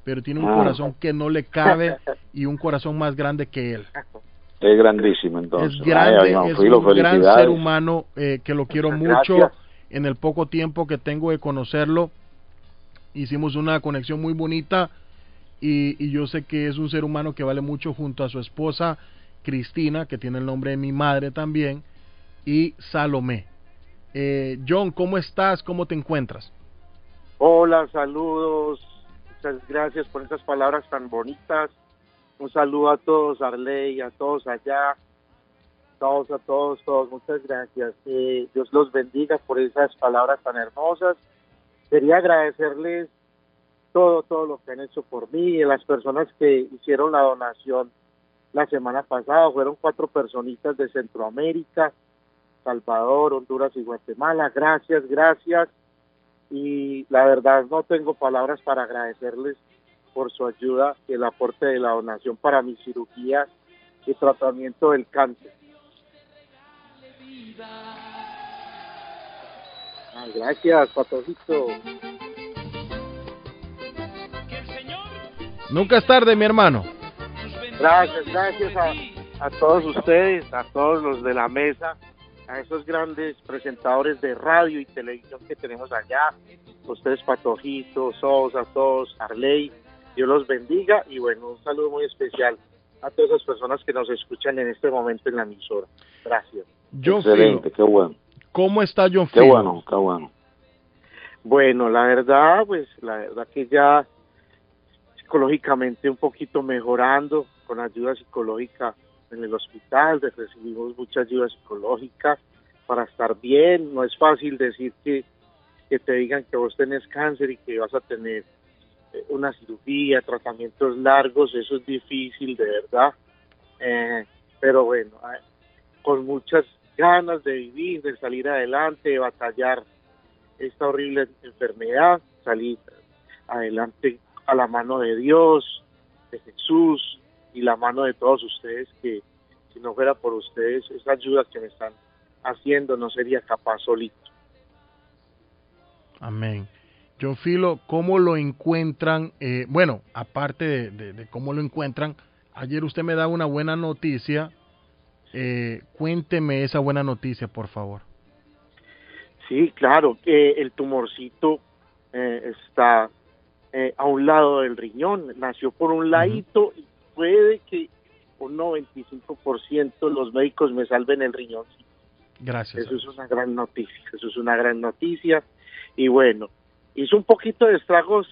pero tiene un Ah. corazón que no le cabe y un corazón más grande que él. Es grandísimo entonces. Es grande, Ay, es Filo, un gran ser humano eh, que lo quiero mucho. gracias. En el poco tiempo que tengo de conocerlo, hicimos una conexión muy bonita y, y yo sé que es un ser humano que vale mucho junto a su esposa Cristina, que tiene el nombre de mi madre también, y Salomé. Eh, John, ¿cómo estás? ¿Cómo te encuentras? Hola, saludos. Muchas gracias por esas palabras tan bonitas. Un saludo a todos, Arley, a todos allá. Todos, a todos, todos. Muchas gracias. Eh, Dios los bendiga por esas palabras tan hermosas. Quería agradecerles todo, todo lo que han hecho por mí y las personas que hicieron la donación la semana pasada. Fueron cuatro personitas de Centroamérica, Salvador, Honduras y Guatemala. Gracias, gracias y la verdad no tengo palabras para agradecerles por su ayuda y el aporte de la donación para mi cirugía y tratamiento del cáncer. Ay, gracias, Patojito. Nunca es tarde, mi hermano. Gracias, gracias a, a todos ustedes, a todos los de la mesa, a esos grandes presentadores de radio y televisión que tenemos allá, ustedes Patojito, Sosa, todos, Arley, Dios los bendiga y bueno, un saludo muy especial a todas las personas que nos escuchan en este momento en la emisora. Gracias. John Excelente, qué bueno. ¿cómo está John Qué Filo? bueno, qué bueno. Bueno, la verdad, pues la verdad que ya psicológicamente un poquito mejorando con ayuda psicológica en el hospital, recibimos mucha ayuda psicológica para estar bien. No es fácil decir que, que te digan que vos tenés cáncer y que vas a tener eh, una cirugía, tratamientos largos, eso es difícil, de verdad. Eh, pero bueno, eh, con muchas ganas de vivir, de salir adelante, de batallar esta horrible enfermedad, salir adelante a la mano de Dios, de Jesús y la mano de todos ustedes que si no fuera por ustedes, esa ayuda que me están haciendo no sería capaz solito. Amén. John Filo, ¿cómo lo encuentran? Eh, bueno, aparte de, de- de cómo lo encuentran, ayer usted me da una buena noticia. Eh, cuénteme esa buena noticia, por favor. Sí, claro, que el tumorcito eh, está eh, a un lado del riñón, nació por un ladito y puede que un 95% los médicos me salven el riñón. Gracias. Eso es una gran noticia, eso es una gran noticia. Y bueno, hizo un poquito de estragos,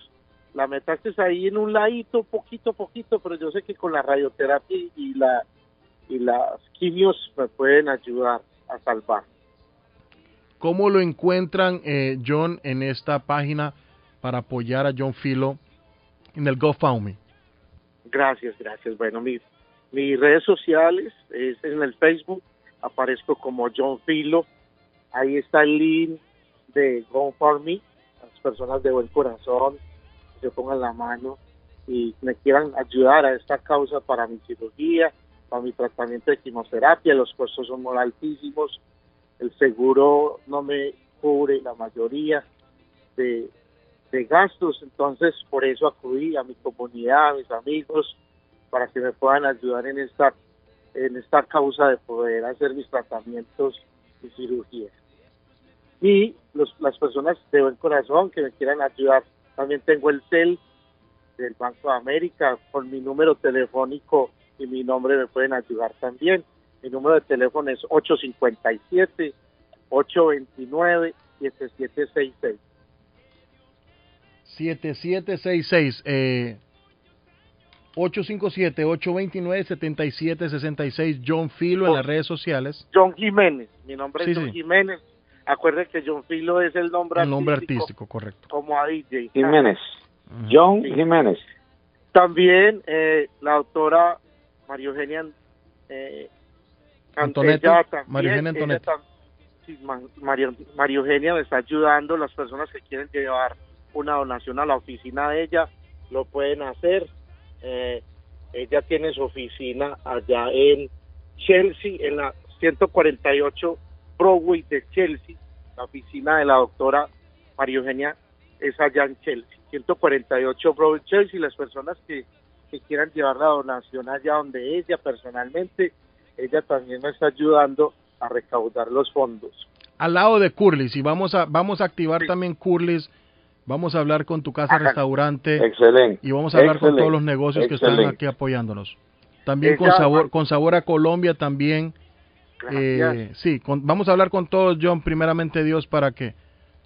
la metaste ahí en un ladito, poquito a poquito, pero yo sé que con la radioterapia y la y las quimios me pueden ayudar a salvar. ¿Cómo lo encuentran, eh, John, en esta página para apoyar a John Filo en el GoFundMe? Gracias, gracias. Bueno, mis, mis redes sociales es en el Facebook, aparezco como John Filo. Ahí está el link de GoFundMe. Las personas de buen corazón que se pongan la mano y me quieran ayudar a esta causa para mi cirugía, para mi tratamiento de quimioterapia. Los costos son muy altísimos. El seguro no me cubre la mayoría de, de gastos, entonces por eso acudí a mi comunidad, a mis amigos, para que me puedan ayudar en esta en esta causa de poder hacer mis tratamientos y cirugías. Y los, las personas de buen corazón que me quieran ayudar, también tengo el CEL del Banco de América, con mi número telefónico y mi nombre me pueden ayudar también. Mi número de teléfono es 857-829-7766. 7766 eh, 857-829-7766 John Filo en las redes sociales. John Jiménez, mi nombre Sí, es John sí. Jiménez. Acuérdense que John Filo es el nombre, El nombre artístico, correcto. como a DJ. Jiménez. John Jiménez. También eh, la doctora María Eugenia eh, Antonetti, Ella también, María Eugenia sí, María, María Eugenia me está ayudando. Las personas que quieren llevar una donación a la oficina de ella lo pueden hacer. Eh, ella tiene su oficina allá en Chelsea, en la 148 Broadway de Chelsea. La oficina de la doctora María Eugenia es allá en Chelsea, 148 Broadway Chelsea. Las personas que, que quieran llevar la donación allá donde ella personalmente, ella también me está ayudando a recaudar los fondos. Al lado de Curly's y vamos a vamos a activar también Curly's. Vamos a hablar con tu casa restaurante. Excelente. Y vamos a hablar con todos los negocios que están aquí apoyándonos. También con sabor con sabor a Colombia también. Eh, sí, con- vamos a hablar con todos, John, primeramente Dios, para que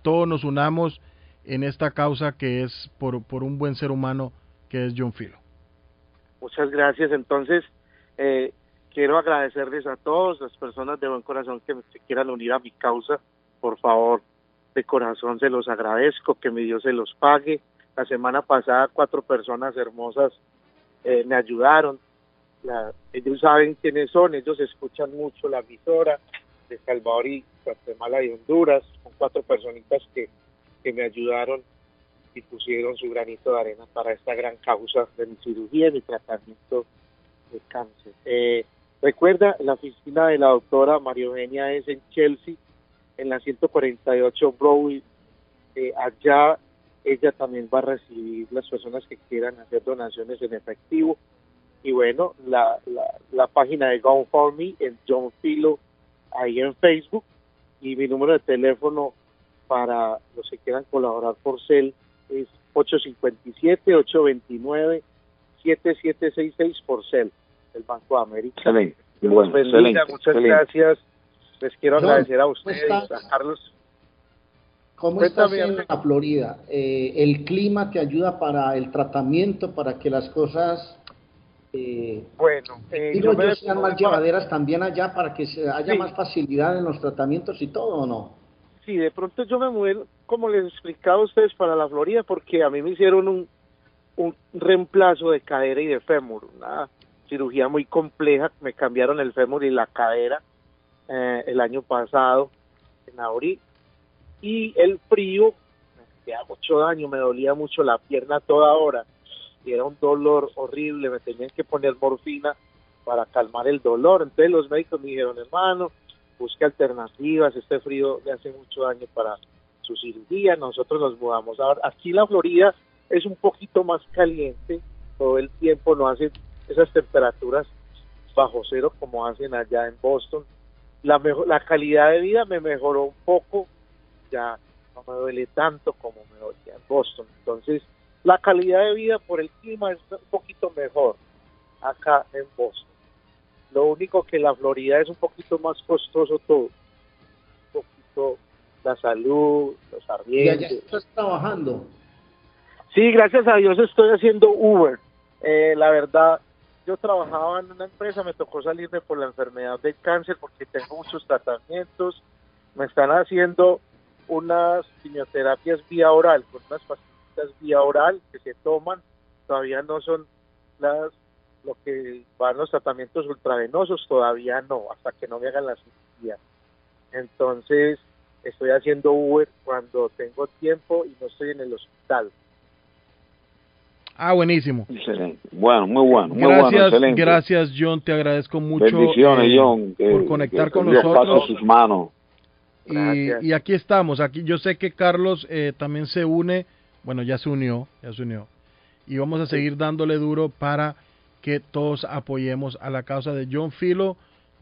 todos nos unamos en esta causa que es por, por un buen ser humano que es John Filo. Muchas gracias. Entonces, eh, quiero agradecerles a todos las personas de buen corazón que se quieran unir a mi causa. Por favor, de corazón se los agradezco, que mi Dios se los pague. La semana pasada cuatro personas hermosas eh, me ayudaron. La- ellos saben quiénes son, ellos escuchan mucho la emisora de Salvador y Guatemala y Honduras. Son cuatro personitas que, que me ayudaron y pusieron su granito de arena para esta gran causa de mi cirugía y mi tratamiento de cáncer. Eh, recuerda, la oficina de la doctora María Eugenia es en Chelsea, en la 148 Broadway. Eh, allá ella también va a recibir las personas que quieran hacer donaciones en efectivo. Y bueno, la, la, la página de GoFundMe es John Filo ahí en Facebook y mi número de teléfono para los que quieran colaborar por CEL es 857-829-7766 por CEL, el Banco de América. Excelente. Bueno, excelente, muchas excelente. gracias. Les quiero John, agradecer a ¿cómo ustedes, a Carlos. ¿Cómo Cuéntame, estás en la Florida? Eh, ¿El clima te ayuda para el tratamiento, para que las cosas, eh, Bueno, eh, digo yo yo, sean más llevaderas también allá para que haya Sí. más facilidad en los tratamientos y todo, o no? Sí, de pronto yo me mudé, como les explicaba a ustedes, para la Florida porque a mí me hicieron un, un reemplazo de cadera y de fémur, una cirugía muy compleja, me cambiaron el fémur y la cadera eh, el año pasado, en abril, y el frío me hacía mucho daño, me dolía mucho la pierna toda hora, y era un dolor horrible, me tenían que poner morfina para calmar el dolor, entonces los médicos me dijeron, hermano, busque alternativas, este frío le hace mucho daño para su cirugía, nosotros nos mudamos. Ahora, aquí la Florida es un poquito más caliente, todo el tiempo no hace esas temperaturas bajo cero como hacen allá en Boston. La, mejo- la calidad de vida me mejoró un poco, ya no me duele tanto como me dolía en Boston. Entonces, la calidad de vida por el clima es un poquito mejor acá en Boston. Lo único que la Florida es un poquito más costoso todo. Un poquito la salud, los Y allá arriendos. estás trabajando. Sí, gracias a Dios estoy haciendo Uber. Eh, la verdad, yo trabajaba en una empresa, me tocó salirme por la enfermedad del cáncer porque tengo muchos tratamientos. Me están haciendo unas quimioterapias vía oral, con unas pastillas vía oral que se toman. Todavía no son las lo que van los tratamientos ultravenosos, todavía no, hasta que no me hagan la cirugía. Entonces, estoy haciendo Uber cuando tengo tiempo y no estoy en el hospital. Ah, buenísimo. Excelente. Bueno, muy bueno, muy bueno, Gracias, excelente. gracias John, te agradezco mucho Bendiciones, eh, John. que- por conectar que con Dios nosotros. pase sus manos. Y, y aquí estamos, aquí yo sé que Carlos eh, también se une, bueno, ya se unió, ya se unió. Y vamos a seguir dándole duro para que todos apoyemos a la causa de John Filo,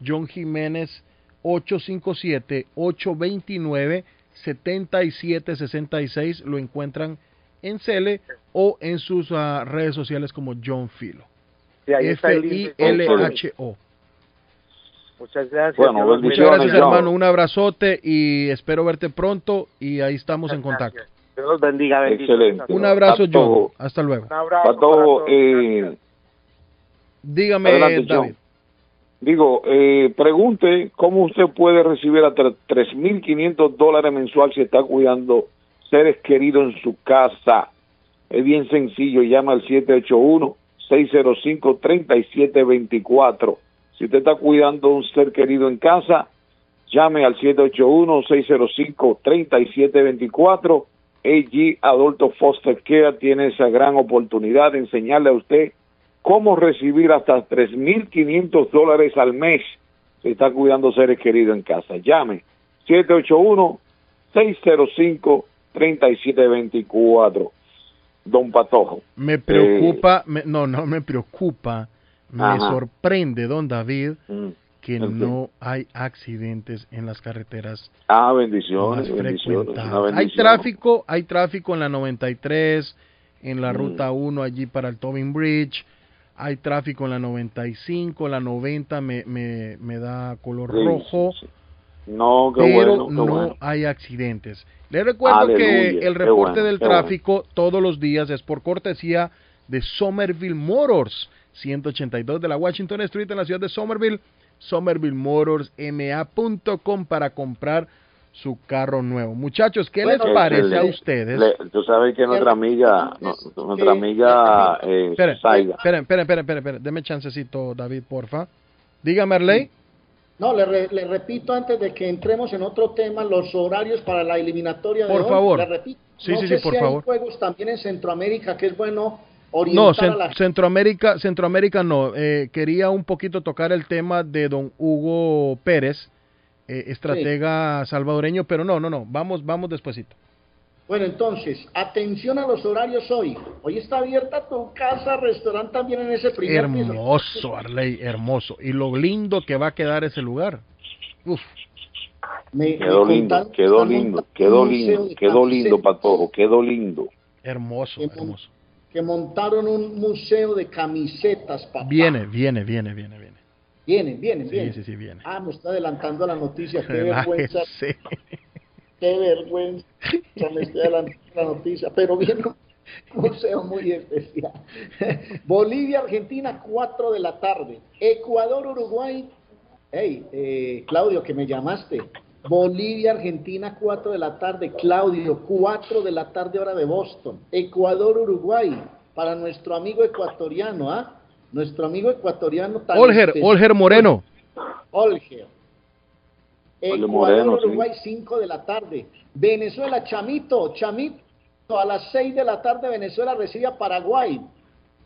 John Jiménez, 857-829-7766. Lo encuentran en Cele o en sus ah, redes sociales como John Filo. Sí, F-I-L-H-O. Muchas gracias. Bueno, Muchas gracias, hermano. Un abrazote y espero verte pronto. Y ahí estamos en contacto. Dios los bendiga. bendiciones Excelente. Un abrazo. John. Hasta luego. Un abrazo para todos. eh, Dígame, Adelante, John. David. Digo, eh, pregunte cómo usted puede recibir hasta 3.500 dólares mensual si está cuidando seres queridos en su casa. Es bien sencillo, llama al 781-605-3724. Si usted está cuidando a un ser querido en casa, llame al 781-605-3724. AG Adulto Foster Care tiene esa gran oportunidad de enseñarle a usted cómo recibir hasta 3.500 dólares al mes si está cuidando seres queridos en casa. Llame 781-605-3724. Don Patojo. Me preocupa, me- no, no me preocupa, me Ajá. sorprende, don David, Mm, que no hay accidentes en las carreteras Ah, más bendiciones, bendiciones. Una frecuentadas. Hay tráfico, hay tráfico en la 93, en la Mm. ruta 1 allí para el Tobin Bridge, hay tráfico en la 95, la 90 me, me, me da color Sí, rojo, No, qué pero bueno, qué no bueno. hay accidentes. Le recuerdo Aleluya, que el reporte bueno, del bueno. tráfico todos los días es por cortesía de Somerville Motors, 182 de la Washington Street en la ciudad de Somerville, somervillemotorsma.com para comprar su carro nuevo. Muchachos, ¿qué les parece a ustedes? le- tú sabes que nuestra amiga, no, nuestra amiga eh, Esperen, Zayda, esperen, esperen, esperen, esperen, esperen. Deme chancecito, David, porfa. Dígame, Arley. No, le, re- le repito antes de que entremos en otro tema los horarios para la eliminatoria de Por hoy. favor. Le repito. Sí, no sí, sé sí, por si favor. hay juegos también en Centroamérica que es bueno No, orientar Cen- a la Centroamérica, Centroamérica no. Eh, quería un poquito tocar el tema de don Hugo Pérez, eh, estratega salvadoreño, pero no, no, no. Vamos, vamos despuesito. Bueno, entonces, atención a los horarios hoy. Hoy está abierta tu casa, restaurante también en ese primer piso. Hermoso, Arley, hermoso. Y lo lindo que va a quedar ese lugar. Uf. Me- quedó me lindo, contaron quedó lindo, quedó lindo, quedó lindo, Patojo, quedó lindo. Hermoso, que mon- hermoso. Que montaron un museo de camisetas, papá. Viene, viene, viene, viene, viene. Sí, sí, sí, viene. Ah, me está adelantando la noticia. Qué vergüenza. Qué vergüenza. Me estoy adelantando la noticia. Pero viene un museo muy especial. Bolivia, Argentina, 4 de la tarde. Ecuador, Uruguay. Hey, eh, Claudio, que me llamaste. Bolivia, Argentina, 4 de la tarde. Claudio, 4 de la tarde, hora de Boston. Ecuador, Uruguay. Para nuestro amigo ecuatoriano, ¿ah? Nuestro amigo ecuatoriano. Olger. Olger Moreno. Olger. Ecuador, Moreno. Uruguay, 5 de la tarde. Venezuela, Chamito, Chamito, a las 6 de la tarde Venezuela recibe a Paraguay.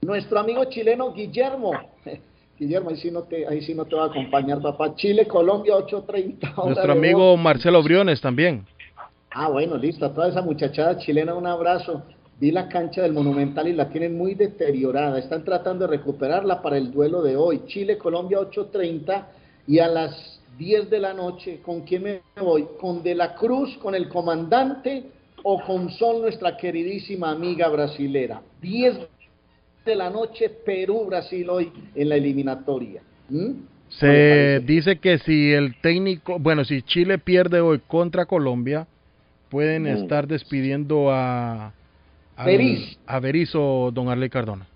Nuestro amigo chileno Guillermo. Guillermo, ahí sí no te, ahí sí no te va a acompañar, papá. Chile, Colombia, 8.30. hora Nuestro amigo. Marcelo Briones también. Ah, bueno, listo. A toda esa muchachada chilena, un abrazo. Vi la cancha del Monumental y la tienen muy deteriorada. Están tratando de recuperarla para el duelo de hoy. Chile, Colombia, 8.30 y a las 10 de la noche. ¿Con quién me voy? ¿Con De la Cruz, con el comandante o con Sol, nuestra queridísima amiga brasilera? 10 de la noche, Perú-Brasil hoy en la eliminatoria. ¿Mm? Se dice que si el técnico, bueno, si Chile pierde hoy contra Colombia, pueden Mm. estar despidiendo a al- Berizzo. a Berizzo, don Arley Cardona.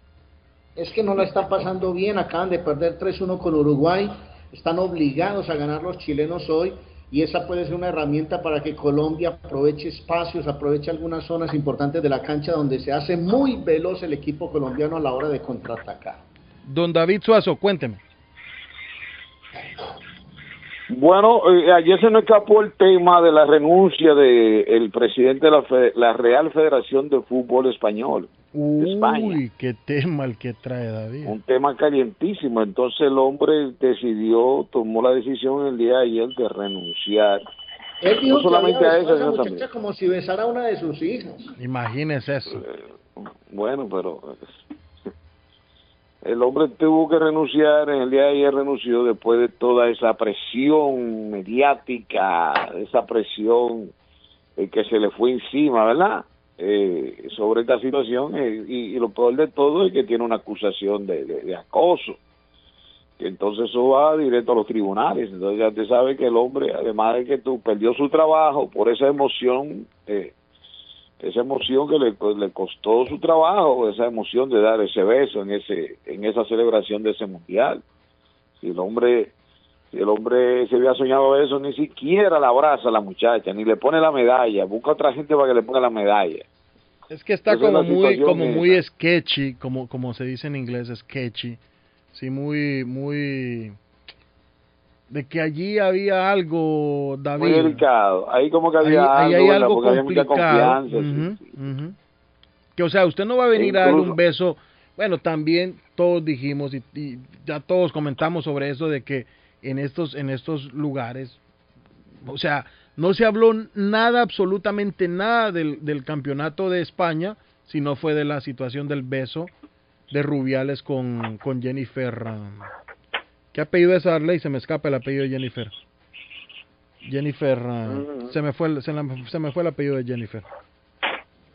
es que no la están pasando bien, acaban de perder 3-1 con Uruguay, están obligados a ganar los chilenos hoy y esa puede ser una herramienta para que Colombia aproveche espacios, aproveche algunas zonas importantes de la cancha donde se hace muy veloz el equipo colombiano a la hora de contraatacar. Don David Suazo, cuénteme. Bueno, eh, ayer se nos escapó el tema de la renuncia del el presidente de la, Fe- la Real Federación de Fútbol Español, de España. Uy, qué tema el que trae David. Un tema calientísimo. Entonces el hombre decidió, tomó la decisión el día de ayer de renunciar. Él dijo No solamente que a había eso, sino también. como si besara a una de sus hijas. Imagínese eso. Bueno, pero el hombre tuvo que renunciar, en el día de ayer renunció después de toda esa presión mediática, esa presión eh, que se le fue encima, ¿verdad? Eh, sobre esta situación eh, y, y lo peor de todo es que tiene una acusación de, de- acoso. Entonces eso va directo a los tribunales. Entonces ya te sabe que el hombre, además de que tú perdió su trabajo por esa emoción, eh, esa emoción que le, le costó su trabajo, esa emoción de dar ese beso en ese en esa celebración de ese mundial. Si el hombre si el hombre se había soñado eso, ni siquiera la abraza a la muchacha, ni le pone la medalla, busca otra gente para que le ponga la medalla. Es que está Esa como muy, como esa. muy sketchy, como, como se dice en inglés, sketchy. Sí, muy, muy, de que allí había algo, David. Muy delicado. Ahí como que había Ahí- ahí algo, hay algo porque había mucha complicado. confianza. sí. Que o sea, usted no va a venir a darle un beso. Bueno, también todos dijimos y, y ya todos comentamos sobre eso de que en estos en estos lugares, o sea, no se habló nada, absolutamente nada del, del campeonato de España, sino fue de la situación del beso de Rubiales con, con Jennifer. ¿Qué apellido es Arley? Se me escapa el apellido de Jennifer. Jennifer, uh, se me fue el, se, la- se me fue el apellido de Jennifer.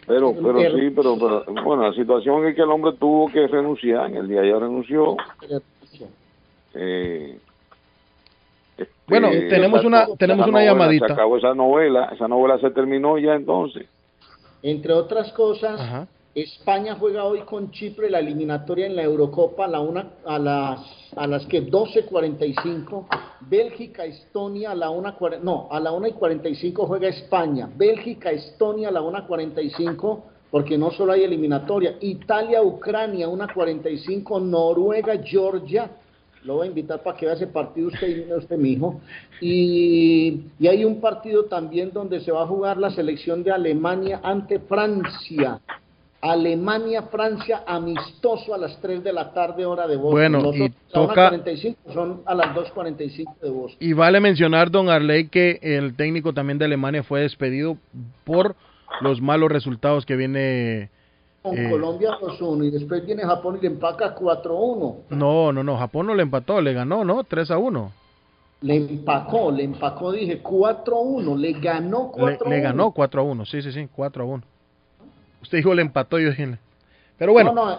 Pero, pero sí, pero, pero, bueno, la situación es que el hombre tuvo que renunciar, en el día de ayer renunció. Eh, este, Bueno, tenemos esa- una- esa tenemos una novela, llamadita. Se acabó esa novela, esa novela se terminó ya entonces. Entre otras cosas, Ajá. España juega hoy con Chipre la eliminatoria en la Eurocopa a, la una, a las a las que 12:45, Bélgica Estonia a la 1:40 no, a la 1 y 45 juega España, Bélgica Estonia a la 1:45 porque no solo hay eliminatoria, Italia Ucrania 1:45, Noruega Georgia lo voy a invitar para que vea ese partido usted, usted mijo. Y, y hay un partido también donde se va a jugar la selección de Alemania ante Francia. Alemania-Francia amistoso a las 3 de la tarde hora de Boston. Bueno, Los y toca- 1:45 son a las 2.45 de Boston. Y vale mencionar, don Arley, que el técnico también de Alemania fue despedido por los malos resultados que viene... Con eh, Colombia 2-1 y después viene Japón y le empaca 4-1. No, no, no, Japón no le empató, le ganó, ¿no? 3 a 1. Le empacó, le empacó, dije 4-1, le ganó Le, 4-1. le ganó 4 a 1, sí, sí, sí, 4 a 1. Usted dijo le empató, yo dije... Pero bueno, No, no,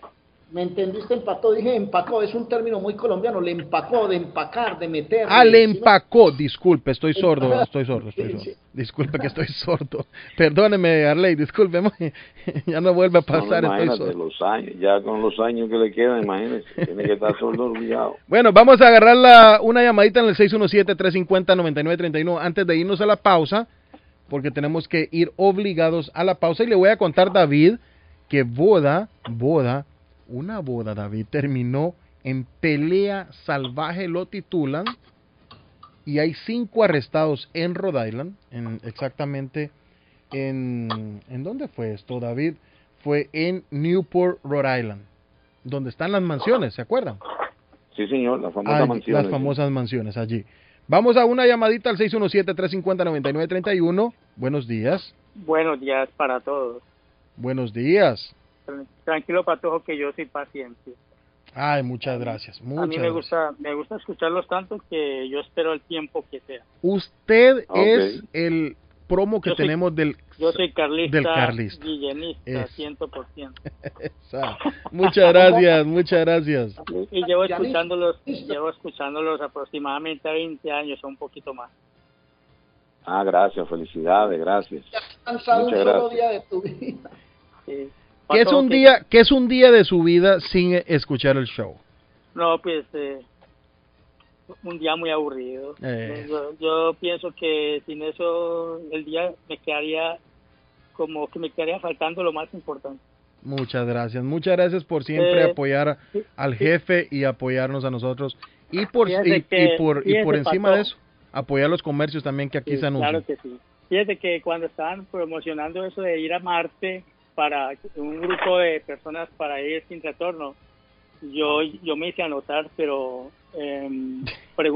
me entendiste, empató, dije empacó, es un término muy colombiano, le empacó, de empacar, de meter. ah, le ¿sí me- empacó, disculpe, estoy sordo, estoy sordo, estoy sordo. Disculpe que estoy sordo. Perdóneme, Arley, disculpe, ya no vuelve a pasar, No, estoy sordo. los años, ya con los años que le quedan, imagínese, tiene que estar sordo olvidado. Bueno, vamos a agarrar la, una llamadita en el 617-350-9931 antes de irnos a la pausa, porque tenemos que ir obligados a la pausa. Y le voy a contar, David, que boda, boda, una boda, David, terminó en pelea salvaje, lo titulan, y hay cinco arrestados en Rhode Island, en, exactamente en... ¿En dónde fue esto, David? Fue en Newport, Rhode Island, donde están las mansiones, ¿se acuerdan? Sí, señor, la famosa Allí, mansión. Las famosas mansiones allí. Vamos a una llamadita al 617-350-9931. Buenos días. Buenos días para todos. Buenos días. Tranquilo, Patojo, que yo soy paciente. Ay, muchas gracias. A mí Muchas me gracias. gusta, me gusta escucharlos tanto que yo espero el tiempo que sea. Usted es el promo que Yo soy- tenemos del... Yo soy carlista, Del carlista. guillenista, Es. 100%. Esa. Muchas gracias, muchas gracias. Y llevo escuchándolos, llevo escuchándolos aproximadamente 20 años o un poquito más. Ah, gracias, felicidades, gracias. Cansado un Muchas solo gracias. día de tu vida. Sí. ¿Qué es un día, qué es un día de su vida sin escuchar el show? No, pues eh, un día muy aburrido. Eh. Yo, yo pienso que sin eso el día me quedaría como que me quedaría faltando lo más importante. Muchas gracias, muchas gracias por siempre Eh, apoyar al jefe y apoyarnos a nosotros y por y, que- y por y por encima de eso apoyar los comercios también que aquí Sí, se anuncian. Claro que sí. Fíjate que cuando estaban promocionando eso de ir a Marte para un grupo de personas para ir sin retorno, yo yo me hice anotar, pero em,